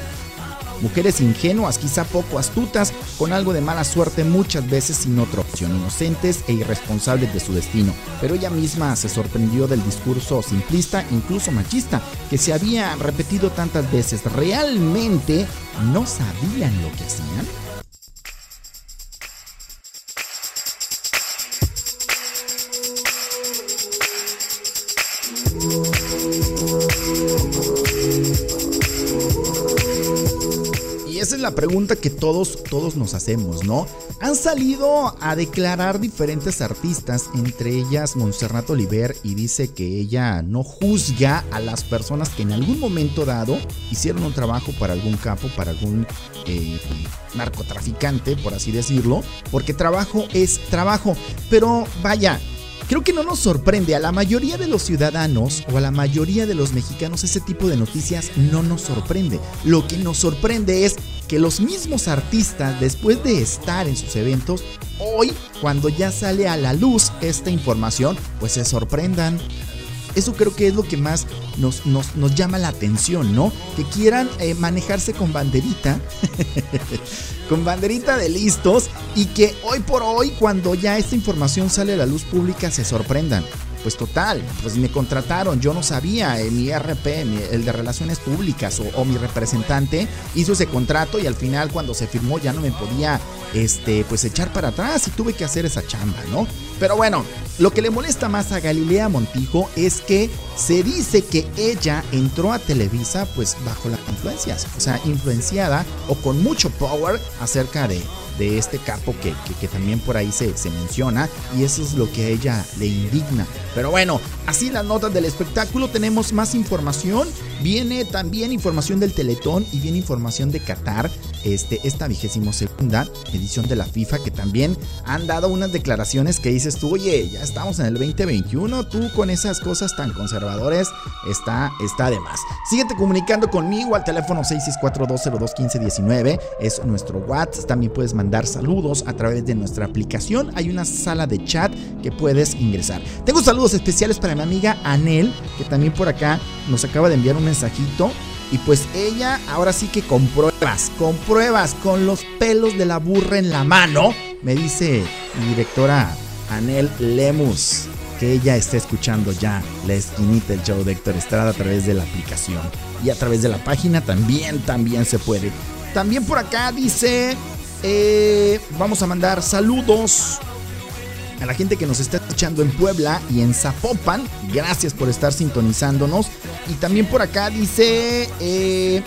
mujeres ingenuas, quizá poco astutas con algo de mala suerte muchas veces sin otra opción, inocentes e irresponsables de su destino. Pero ella misma se sorprendió del discurso simplista, incluso machista, que se había repetido tantas veces. ¿Realmente no sabían lo que hacían? Pregunta que todos, todos nos hacemos, ¿no? Han salido a declarar diferentes artistas, entre ellas Montserrat Oliver, y dice que ella no juzga a las personas que en algún momento dado hicieron un trabajo para algún capo, para algún eh, narcotraficante, por así decirlo, porque trabajo es trabajo. Pero vaya, Creo que no nos sorprende a la mayoría de los ciudadanos o a la mayoría de los mexicanos ese tipo de noticias no nos sorprende. Lo que nos sorprende es que los mismos artistas, después de estar en sus eventos, hoy, cuando ya sale a la luz esta información, pues se sorprendan. Eso creo que es lo que más nos, nos, llama la atención, ¿no? Que quieran eh, manejarse con banderita, con banderita de listos y que hoy por hoy, cuando ya esta información sale a la luz pública, se sorprendan pues total, pues me contrataron, yo no sabía, eh, mi RP, el de Relaciones Públicas o, mi representante hizo ese contrato y al final cuando se firmó ya no me podía, este, pues echar para atrás y tuve que hacer esa chamba, ¿no? Pero bueno, lo que le molesta más a Galilea Montijo es que se dice que ella entró a Televisa pues bajo las influencias, o sea, influenciada o con mucho power acerca de de este capo que, también por ahí se, se, menciona y eso es lo que a ella le indigna. Pero bueno, así las notas del espectáculo tenemos más información. Viene también información del Teletón y viene información de Qatar, este, esta vigésimo segunda edición de la FIFA que también han dado unas declaraciones que dices tú, oye, ya estamos en el 2021, tú con esas cosas tan conservadores está, está de más. Síguete comunicando conmigo al teléfono 664-202-1519, es nuestro WhatsApp, también puedes mandar dar saludos a través de nuestra aplicación. Hay una sala de chat que puedes ingresar. Tengo saludos especiales para mi amiga Anel, que también por acá nos acaba de enviar un mensajito. Y pues ella ahora sí que con pruebas, con los pelos de la burra en la mano, me dice directora Anel Lemus que ella está escuchando ya la esquinita del show de Héctor Estrada a través de la aplicación. Y a través de la página también, también se puede. También por acá dice eh, vamos a mandar saludos a la gente que nos está escuchando en Puebla y en Zapopan. Gracias por estar sintonizándonos. Y también por acá dice... Eh,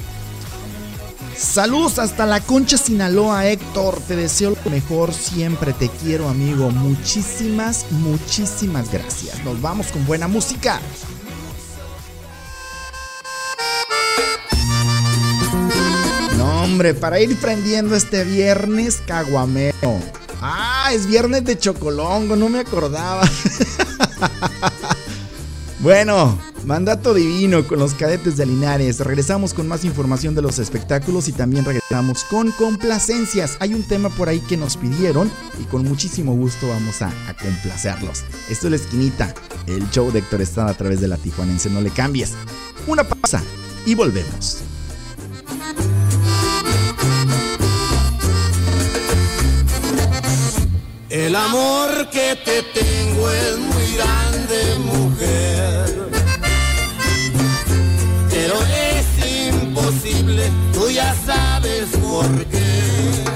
saludos hasta la concha Sinaloa, Héctor. Te deseo lo mejor. Siempre te quiero, amigo. Muchísimas, muchísimas gracias. Nos vamos con buena música. hombre, para ir prendiendo este viernes caguameo. Ah, es viernes de chocolongo, no me acordaba. bueno, mandato divino con los cadetes de Linares. Regresamos con más información de los espectáculos y también regresamos con complacencias. Hay un tema por ahí que nos pidieron y con muchísimo gusto vamos a, complacerlos. Esto es la esquinita, el show de Héctor Estrada a través de la Tijuanense. No le cambies. Una pausa y volvemos. El amor que te tengo es muy grande, mujer. Pero es imposible, tú ya sabes por qué.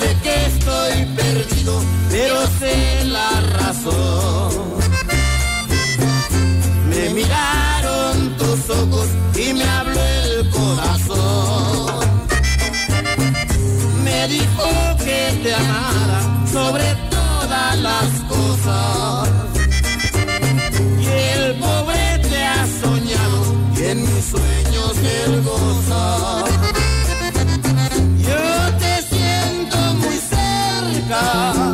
Sé que estoy perdido, pero sé la razón. Me miraron tus ojos y me habló el corazón. Me dijo que te amara sobre todas las cosas. Y el pobre te ha soñado y en mis sueños él goza. Y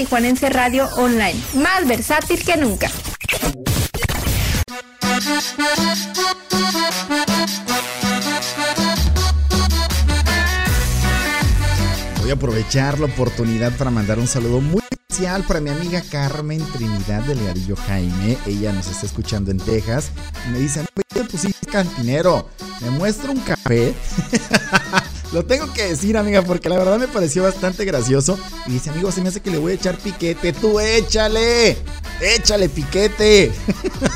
Tijuanense Radio Online, más versátil que nunca. Voy a aprovechar la oportunidad para mandar un saludo muy especial para mi amiga Carmen Trinidad Delgadillo Jaime. Ella nos está escuchando en Texas. Me dice, "Oye, pues sí, cantinero, me muestra un café. Lo tengo que decir, amiga, porque la verdad me pareció bastante gracioso. Y dice, amigo, se me hace que le voy a echar piquete. Tú échale, échale piquete.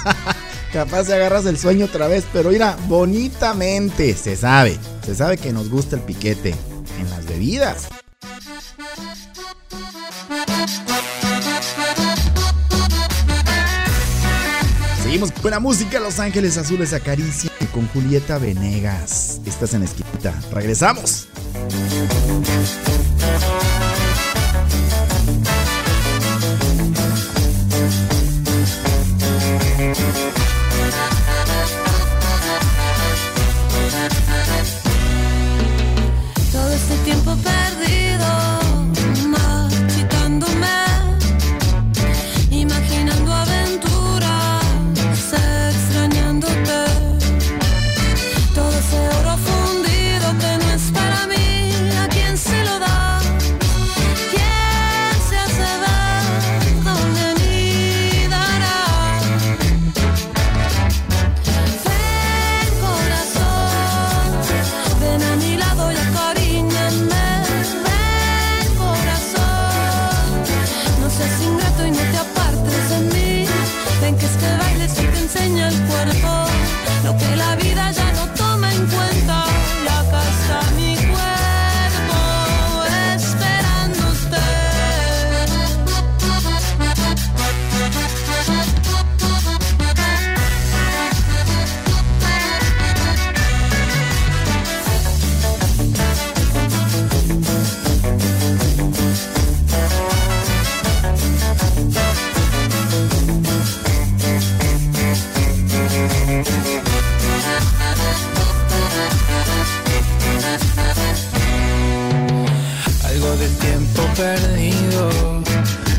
Capaz se agarras el sueño otra vez, pero mira, bonitamente, se sabe, se sabe que nos gusta el piquete en las bebidas. Seguimos con la música Los Ángeles Azules acaricia con Julieta Venegas. Estás en esquita. Regresamos.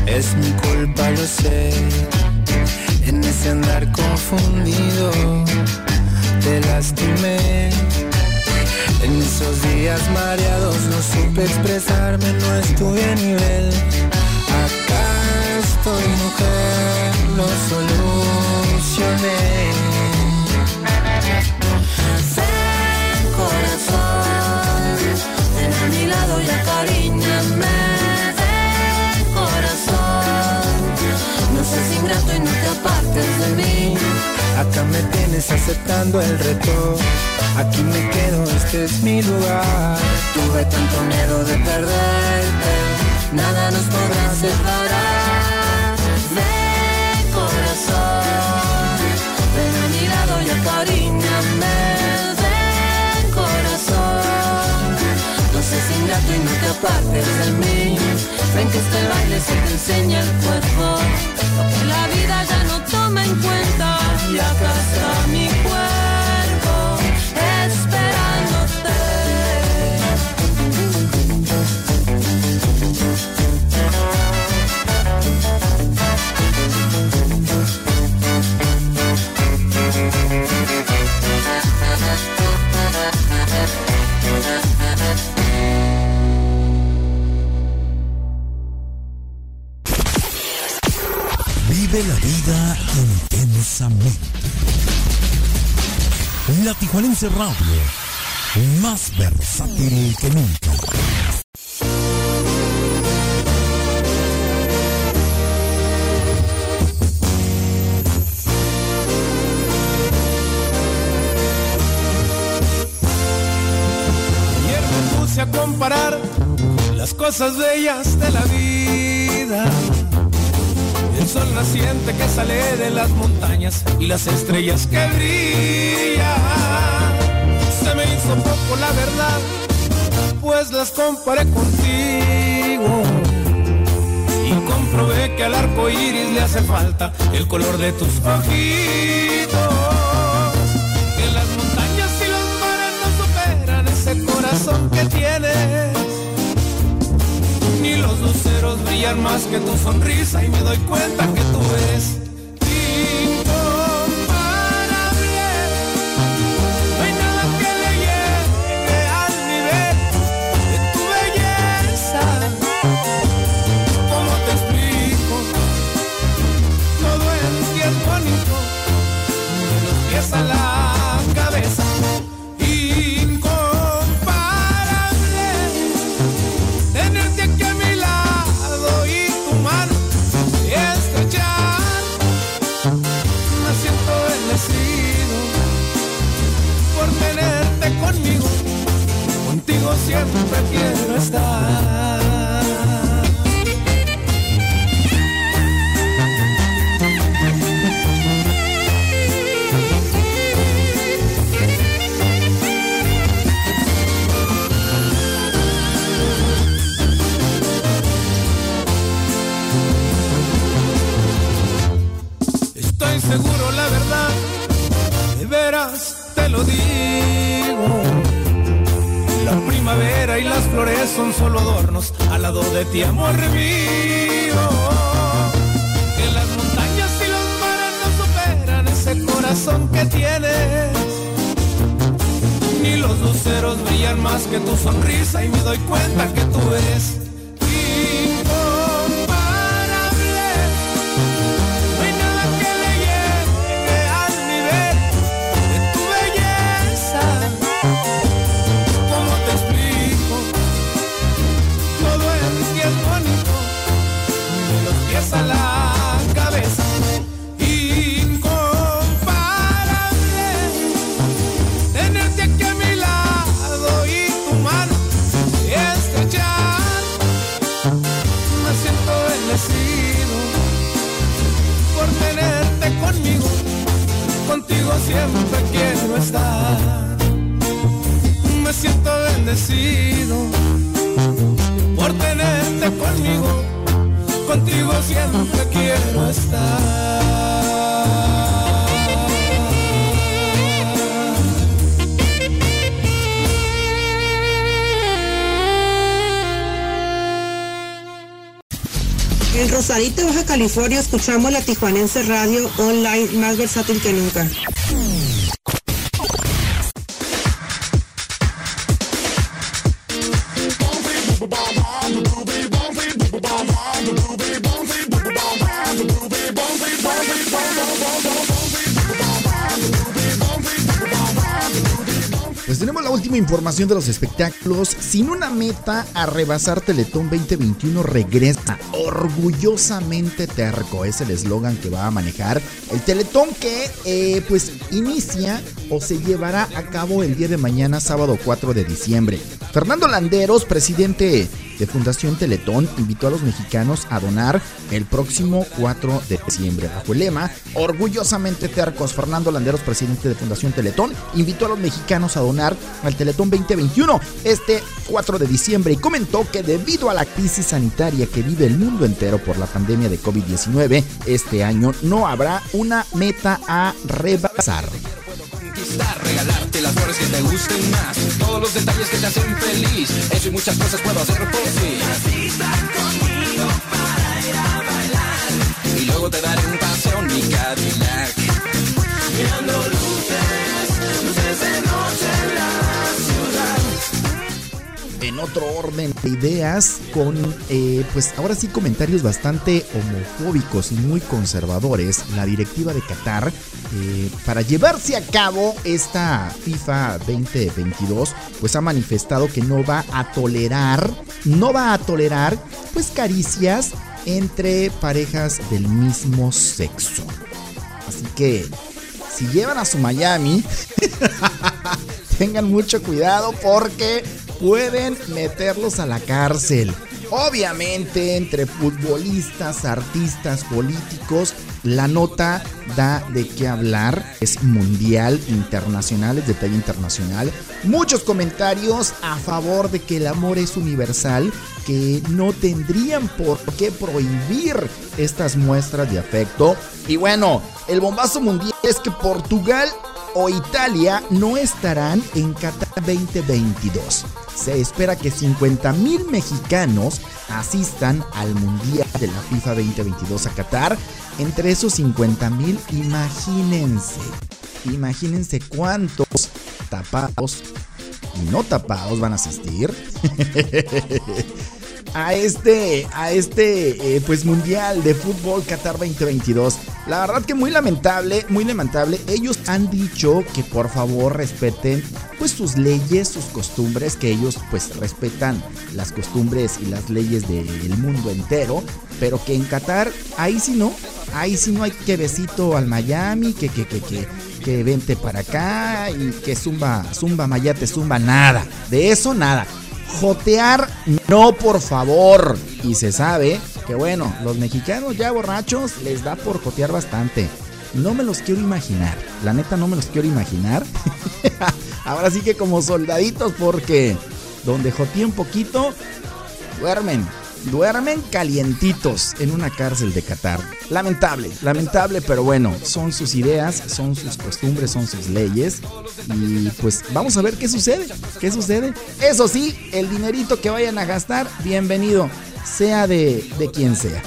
Es mi culpa, lo sé. En ese andar confundido te lastimé. En esos días mareados no supe expresarme, no estuve a nivel. Acá estoy mujer, lo solucioné. Ven corazón, ven a mi lado y acaríñame. Acá me tienes aceptando el reto. Aquí me quedo, este es mi lugar. Tuve tanto miedo de perderte, nada nos podrá separar. Ven corazón, ven a mi lado y acaríñame. Ven corazón, no seas ingrato y no te apartes de mí. Ven que este baile se te enseña el cuerpo, la vida ya no toma en cuenta. Acá está mi cuerpo. Vive la vida intensamente. La Tijuanense Radio, más versátil que nunca. Ayer me puse a comparar las cosas bellas de la vida. El sol naciente que sale de las montañas y las estrellas que brillan. Se me hizo poco la verdad, pues las comparé contigo. Y comprobé que al arco iris le hace falta el color de tus ojitos. Que las montañas y los mares no superan ese corazón que tienes. Más que tu sonrisa y me doy cuenta que tú eres son solo adornos al lado de ti, amor mío. Que las montañas y los mares no superan ese corazón que tienes. Ni los luceros brillan más que tu sonrisa y me doy cuenta que tú eres bendecido por tenerte conmigo, contigo siempre quiero estar. En Rosarito, Baja California, escuchamos la Tijuanense Radio online más versátil que nunca. Información de los espectáculos. Sin una meta a rebasar Teletón 2021 regresa orgullosamente terco. Es el eslogan que va a manejar el Teletón que eh, pues inicia o se llevará a cabo el día de mañana, sábado 4 de diciembre. Fernando Landeros, presidente de Fundación Teletón, invitó a los mexicanos a donar el próximo 4 de diciembre. Bajo el lema Orgullosamente Tercos, Fernando Landeros, presidente de Fundación Teletón, invitó a los mexicanos a donar al Teletón 2021 este 4 de diciembre y comentó que debido a la crisis sanitaria que vive el mundo entero por la pandemia de COVID-19, este año no habrá una meta a rebasar. Regalarte las flores que te gusten más, todos los detalles que te hacen feliz, eso y muchas cosas puedo hacer por ti. conmigo para ir a bailar y luego te daré un paseo en mi Cadillac. En otro orden de ideas con, eh, pues ahora sí, comentarios bastante homofóbicos y muy conservadores. La directiva de Qatar, eh, para llevarse a cabo esta FIFA 2022, pues ha manifestado que no va a tolerar, no va a tolerar, pues caricias entre parejas del mismo sexo. Así que, si llevan a su Miami, tengan mucho cuidado porque pueden meterlos a la cárcel. Obviamente, entre futbolistas, artistas, políticos, la nota da de qué hablar. Es mundial, internacional, es de talla internacional. Muchos comentarios a favor de que el amor es universal, que no tendrían por qué prohibir estas muestras de afecto. Y bueno, el bombazo mundial es que Portugal o Italia no estarán en Qatar 2022. Se espera que 50 mil mexicanos asistan al Mundial de la FIFA 2022 a Qatar. Entre esos 50 mil, imagínense, imagínense cuántos tapados y no tapados van a asistir. a este, a este, eh, pues mundial de fútbol Qatar 2022. La verdad que muy lamentable, muy lamentable. Ellos han dicho que por favor respeten, pues sus leyes, sus costumbres, que ellos pues respetan las costumbres y las leyes del mundo entero, pero que en Qatar ahí sí no, ahí sí no hay que besito al Miami, que que que que que vente para acá y que zumba, zumba mayate, zumba nada. De eso nada. Jotear, no por favor. Y se sabe que bueno, los mexicanos ya borrachos les da por jotear bastante. No me los quiero imaginar. La neta no me los quiero imaginar. Ahora sí que como soldaditos porque donde jotea un poquito, duermen. Duermen calientitos en una cárcel de Qatar. Lamentable, lamentable, pero bueno, son sus ideas, son sus costumbres, son sus leyes. Y pues vamos a ver qué sucede. ¿Qué sucede? Eso sí, el dinerito que vayan a gastar, bienvenido, sea de, de quien sea.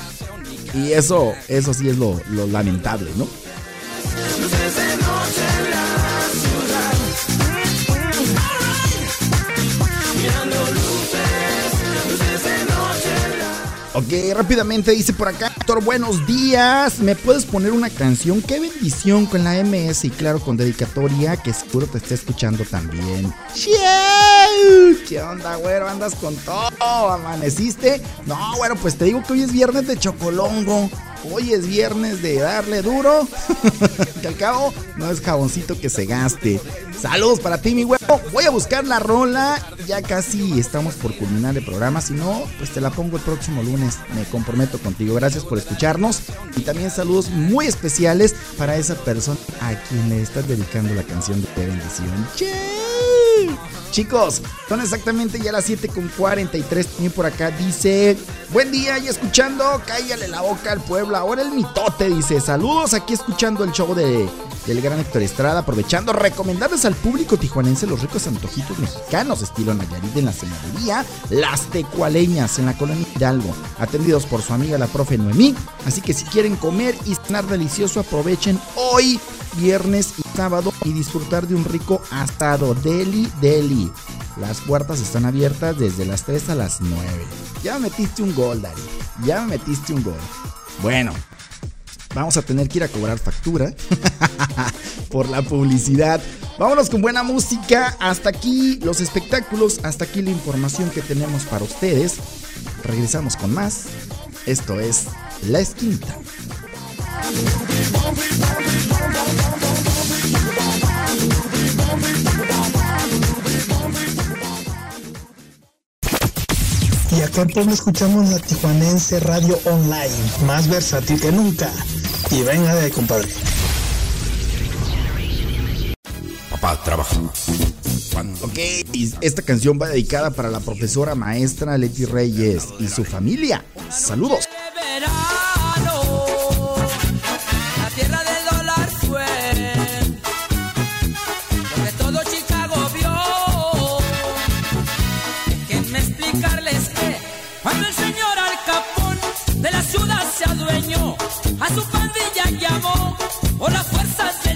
Y eso, eso sí es lo, lo lamentable, ¿no? Ok, rápidamente dice por acá, Héctor, buenos días. ¿Me puedes poner una canción? Qué bendición con la MS y claro, con dedicatoria que seguro te está escuchando también. ¿Qué onda, güero? ¿Andas con todo? ¿Amaneciste? No, bueno, pues te digo que hoy es viernes de chocolongo. Hoy es viernes de darle duro. que al cabo no es jaboncito que se gaste. Saludos para ti, mi huevo. Voy a buscar la rola. Ya casi estamos por culminar el programa. Si no, pues te la pongo el próximo lunes. Me comprometo contigo. Gracias por escucharnos. Y también saludos muy especiales para esa persona a quien le estás dedicando la canción de bendición. ¡Che! Chicos, son exactamente ya las 7 con 43. También por acá dice: Buen día y escuchando, cállale la boca al pueblo. Ahora el mitote dice: Saludos aquí escuchando el show de, del gran Héctor Estrada. Aprovechando, recomendarles al público tijuanense los ricos antojitos mexicanos, estilo Nayarit en la senaduría, las tecualeñas en la colonia Hidalgo, atendidos por su amiga la profe Noemí. Así que si quieren comer y cenar delicioso, aprovechen hoy, viernes y sábado y disfrutar de un rico asado. Deli, deli. Las puertas están abiertas desde las 3 a las 9. Ya me metiste un gol, Dari. Ya me metiste un gol. Bueno, vamos a tener que ir a cobrar factura por la publicidad. Vámonos con buena música. Hasta aquí los espectáculos, hasta aquí la información que tenemos para ustedes. Regresamos con más. Esto es La Esquinita. Y acá en Puebla escuchamos la Tijuanense Radio Online, más versátil que nunca. Y venga de compadre. Papá, trabaja. Ok, y esta canción va dedicada para la profesora maestra Leti Reyes y su familia. Saludos. Su pandilla llamó por las fuerzas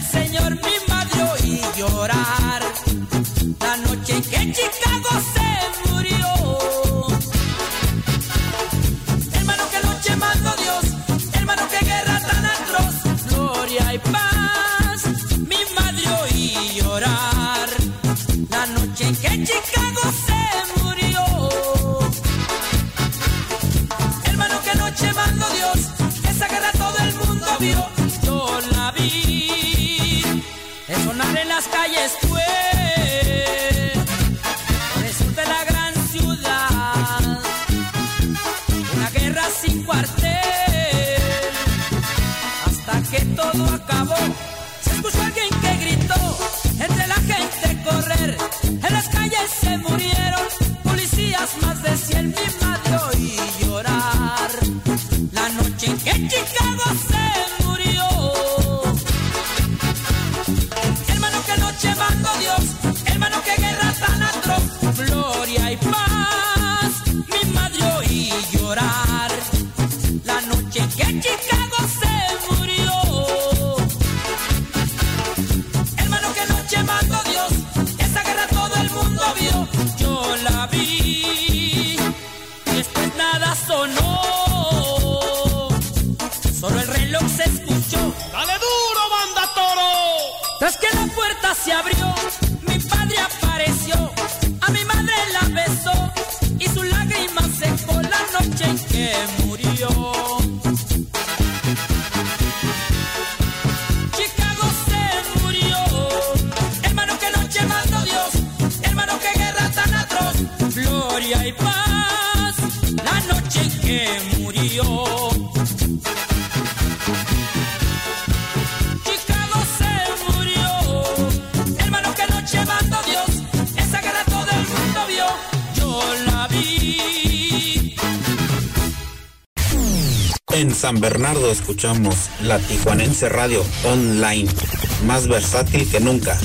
Bernardo escuchamos la Tijuanense Radio Online, más versátil que nunca.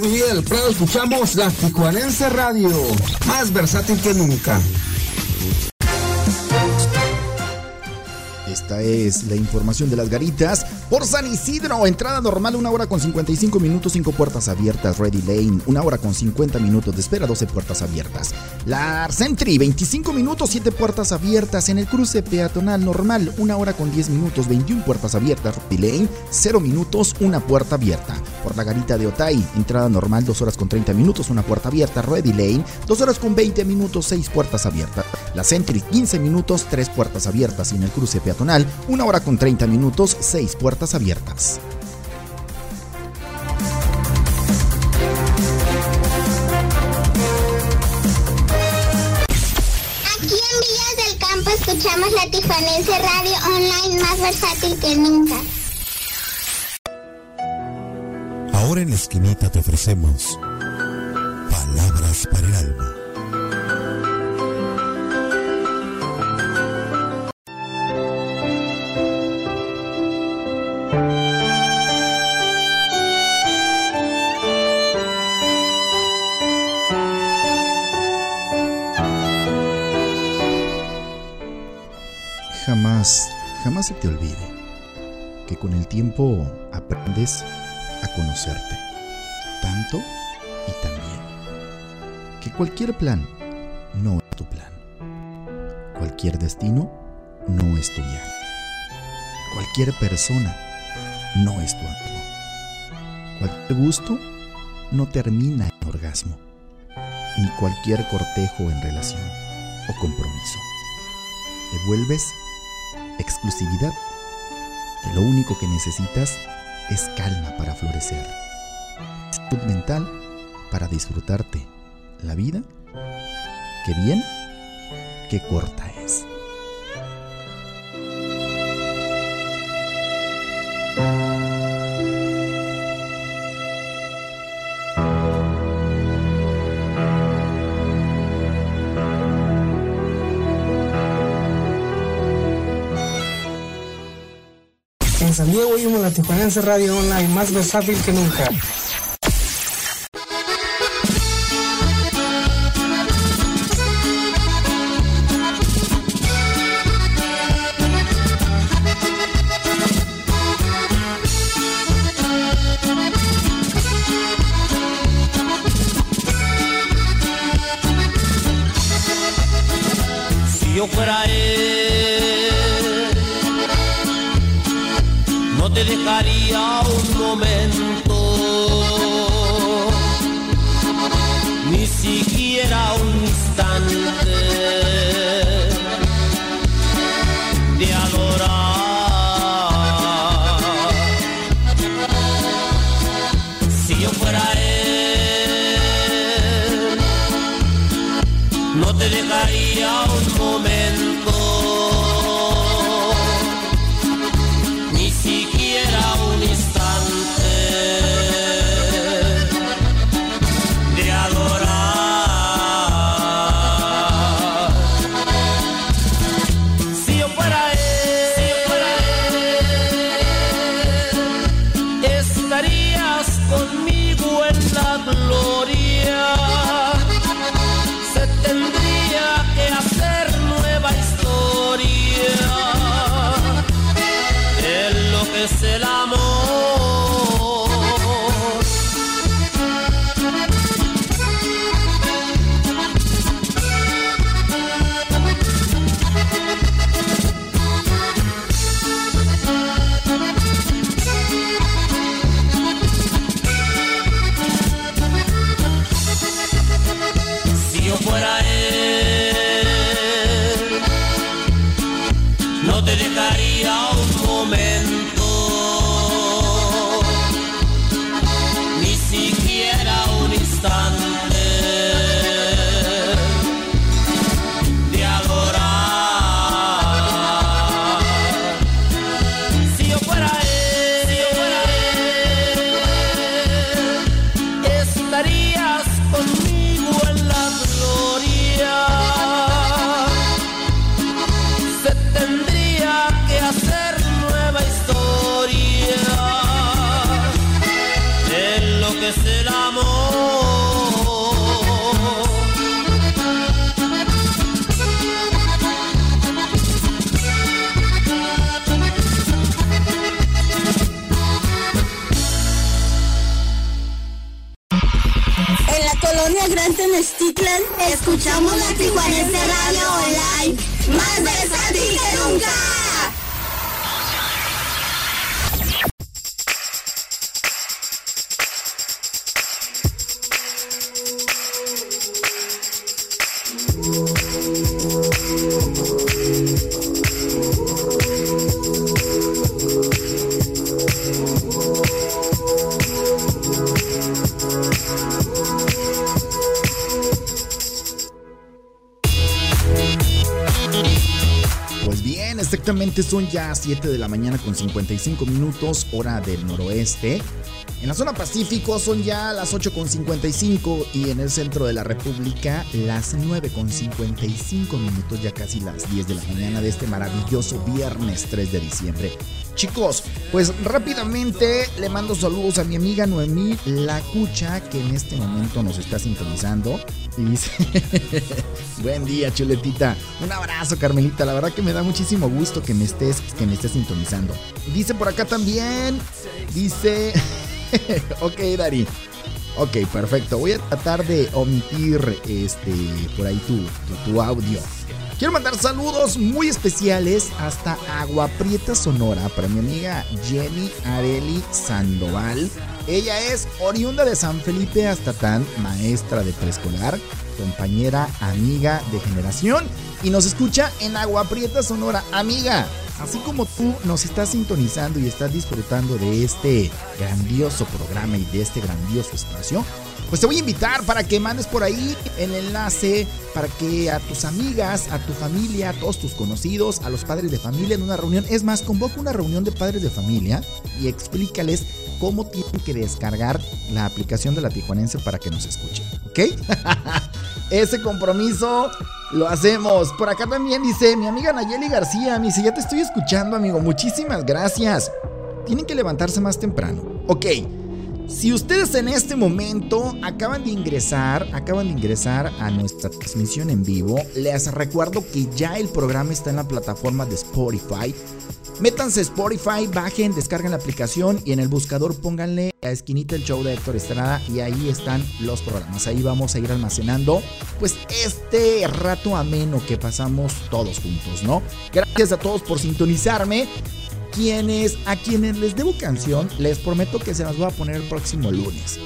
Del Prado escuchamos la Tijuanense Radio, más versátil que nunca. Esta es la información de las garitas. Por San Isidro, entrada normal, una hora con 55 minutos, 5 puertas abiertas. Ready Lane, una hora con 50 minutos de espera, 12 puertas abiertas. La Sentry, 25 minutos, 7 puertas abiertas. En el cruce peatonal normal, una hora con 10 minutos, 21 puertas abiertas. Ready Lane, 0 minutos, una puerta abierta. Por la garita de Otay, entrada normal, 2 horas con 30 minutos, una puerta abierta. Ready Lane, 2 horas con 20 minutos, 6 puertas abiertas. La Sentry, 15 minutos, 3 puertas abiertas. Y en el cruce peatonal, una hora con 30 minutos, 6 puertas abiertas. Aquí en Villas del Campo escuchamos Escuchamos la Tijuanense Radio Online más versátil que nunca. Ahora en la esquinita te ofrecemos palabras para el alma. Jamás, se te olvide que con el tiempo aprendes a conocerte tanto y tan bien que cualquier plan no es tu plan. Cualquier destino no es tu viaje. Cualquier persona no es tu amigo. Cualquier gusto no termina en orgasmo. Ni cualquier cortejo en relación o compromiso. Devuelves exclusividad, que lo único que necesitas es calma para florecer, salud mental para disfrutarte la vida, que bien, que corta Radio Online más versátil que nunca. Son ya 7 de la mañana con 55 minutos, hora del noroeste. En la zona Pacífico son ya las 8.55 y en el centro de la República las 9.55 minutos, ya casi las 10 de la mañana de este maravilloso viernes 3 de diciembre. Chicos, pues rápidamente le mando saludos a mi amiga Noemí La Cucha, que en este momento nos está sintonizando. Y dice, buen día chuletita, un abrazo Carmelita, la verdad que me da muchísimo gusto que me estés, que me estés sintonizando. Dice por acá también, dice... ok, Dari. Ok, perfecto. Voy a tratar de omitir este por ahí tu, tu, audio. Quiero mandar saludos muy especiales hasta Agua Prieta Sonora para mi amiga Jenny Areli Sandoval. Ella es oriunda de San Felipe Astatán, maestra de preescolar, compañera, amiga de generación y nos escucha en Agua Prieta Sonora. Amiga, así como tú nos estás sintonizando y estás disfrutando de este grandioso programa y de este grandioso espacio, pues te voy a invitar para que mandes por ahí el enlace para que a tus amigas, a tu familia, a todos tus conocidos, a los padres de familia en una reunión. Es más, convoca una reunión de padres de familia y explícales cómo tienen que descargar la aplicación de la Tijuanense para que nos escuchen. ¿Ok? Ese compromiso lo hacemos. Por acá también dice mi amiga Nayeli García. Me dice, ya te estoy escuchando, amigo. Muchísimas gracias. Tienen que levantarse más temprano. Ok. Si ustedes en este momento acaban de ingresar, acaban de ingresar a nuestra transmisión en vivo, les recuerdo que ya el programa está en la plataforma de Spotify. Métanse a Spotify, bajen, descarguen la aplicación y en el buscador pónganle a esquinita el show de Héctor Estrada y ahí están los programas. Ahí vamos a ir almacenando pues este rato ameno que pasamos todos juntos, ¿no? Gracias a todos por sintonizarme. Quienes, a quienes les debo canción, les prometo que se las voy a poner el próximo lunes.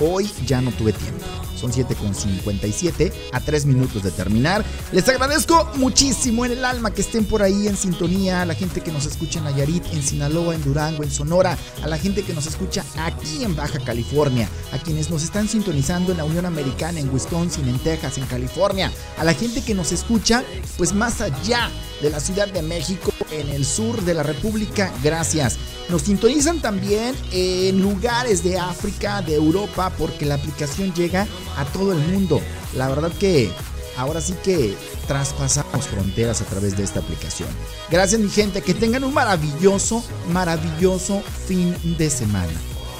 Hoy ya no tuve tiempo. Son 7.57 a 3 minutos de terminar. Les agradezco muchísimo en el alma que estén por ahí en sintonía. A la gente que nos escucha en Nayarit, en Sinaloa, en Durango, en Sonora. A la gente que nos escucha aquí en Baja California. A quienes nos están sintonizando en la Unión Americana, en Wisconsin, en Texas, en California. A la gente que nos escucha pues más allá de la Ciudad de México, en el sur de la República. Gracias. Nos sintonizan también en lugares de África, de Europa, porque la aplicación llega a todo el mundo. La verdad que ahora sí que traspasamos fronteras a través de esta aplicación. Gracias mi gente, que tengan un maravilloso, maravilloso fin de semana.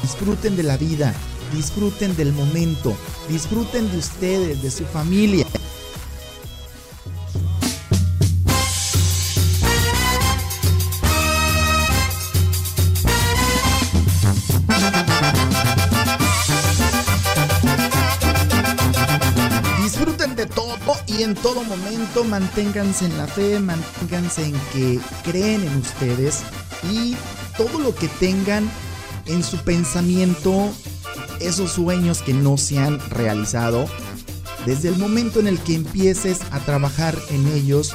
Disfruten de la vida, disfruten del momento, disfruten de ustedes, de su familia. Todo momento manténganse en la fe, manténganse en que creen en ustedes y todo lo que tengan en su pensamiento, esos sueños que no se han realizado, desde el momento en el que empieces a trabajar en ellos,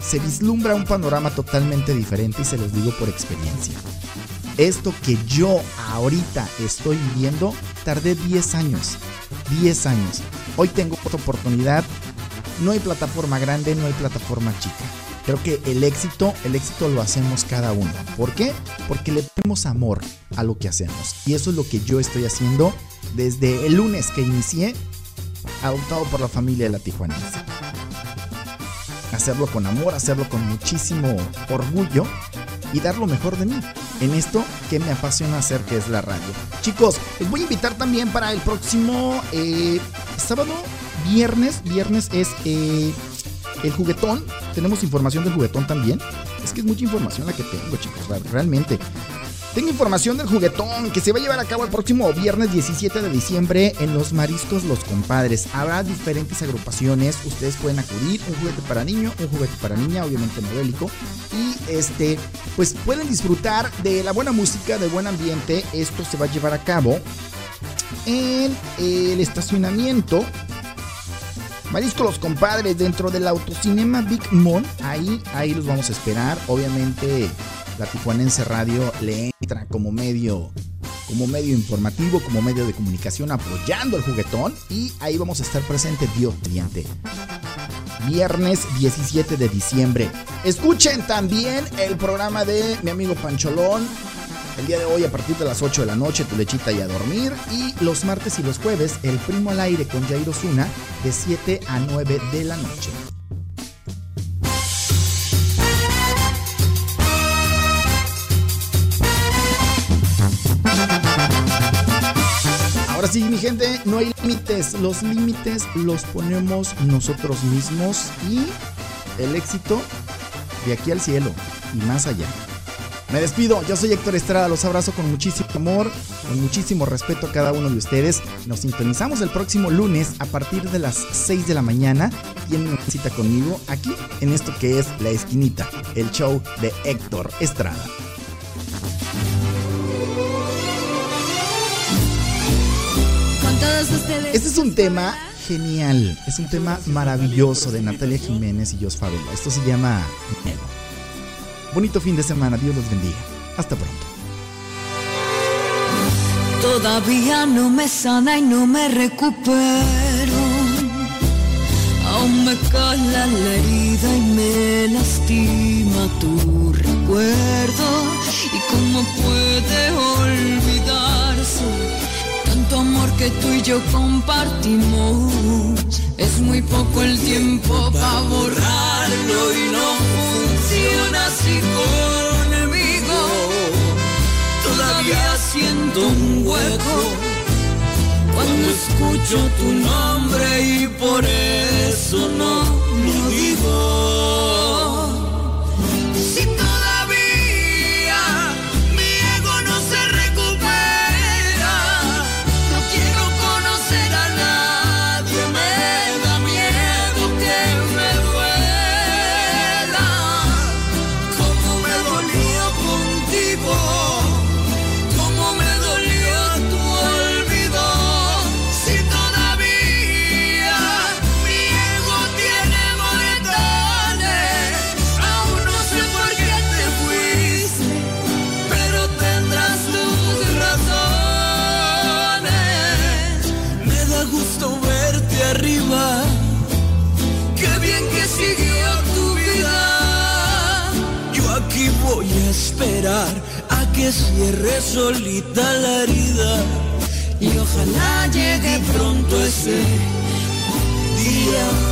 se vislumbra un panorama totalmente diferente y se los digo por experiencia. Esto que yo ahorita estoy viviendo, tardé 10 años. 10 años. Hoy tengo otra oportunidad. No hay plataforma grande, no hay plataforma chica. Creo que el éxito, el éxito lo hacemos cada uno. ¿Por qué? Porque le ponemos amor a lo que hacemos. Y eso es lo que yo estoy haciendo desde el lunes que inicié, adoptado por la familia de la Tijuanense. Hacerlo con amor, hacerlo con muchísimo orgullo y dar lo mejor de mí en esto que me apasiona hacer, que es la radio. Chicos, les voy a invitar también para el próximo eh, sábado, viernes. Viernes es eh, el juguetón. Tenemos información del juguetón también. Es que es mucha información la que tengo, chicos, realmente. Tengo información del juguetón que se va a llevar a cabo el próximo viernes 17 de diciembre en Los Mariscos Los Compadres. Habrá diferentes agrupaciones, ustedes pueden acudir, un juguete para niño, un juguete para niña, obviamente modélico. Y este, pues pueden disfrutar de la buena música, de buen ambiente. Esto se va a llevar a cabo en el estacionamiento Marisco Los Compadres dentro del autocinema Big Mon. Ahí, ahí los vamos a esperar. Obviamente la Tijuanense Radio le entra como medio como medio informativo, como medio de comunicación apoyando el juguetón y ahí vamos a estar presente Dios mediante. viernes 17 de diciembre. Escuchen también el programa de mi amigo Pancholón. El día de hoy a partir de las 8 de la noche, tu lechita y a dormir. Y los martes y los jueves, el primo al aire con Jairo Zuna de 7 a 9 de la noche. Ahora sí, mi gente, no hay límites. Los límites los ponemos nosotros mismos y el éxito de aquí al cielo y más allá. Me despido, yo soy Héctor Estrada, los abrazo con muchísimo amor, con muchísimo respeto a cada uno de ustedes. Nos sintonizamos el próximo lunes a partir de las 6 de la mañana. Tienen una cita conmigo aquí en esto que es La Esquinita, el show de Héctor Estrada. Este es un tema genial, es un tema maravilloso de Natalia Jiménez y Jos Favela. Esto se llama Miedo. Bonito fin de semana, Dios los bendiga. Hasta pronto. Todavía no me sana y no me recupero. Aún me cala la herida y me lastima tu recuerdo. ¿Y cómo puede olvidarse tanto amor que tú y yo compartimos? Es muy poco el tiempo para borrarlo y no funciona así conmigo. Todavía siento un hueco cuando escucho tu nombre y por eso no lo digo. Cierre solita la herida y ojalá llegue pronto ese día.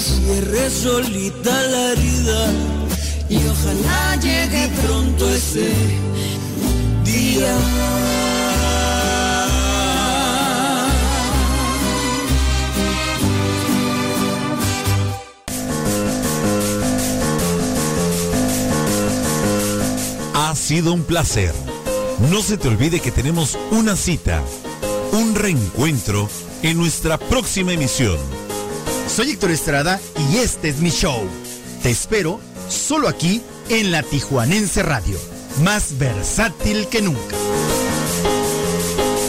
Cierre solita la herida y ojalá llegue pronto ese día. Ha sido un placer. No se te olvide que tenemos una cita, un reencuentro en nuestra próxima emisión. Soy Héctor Estrada y este es mi show. Te espero solo aquí en la Tijuanense Radio, más versátil que nunca.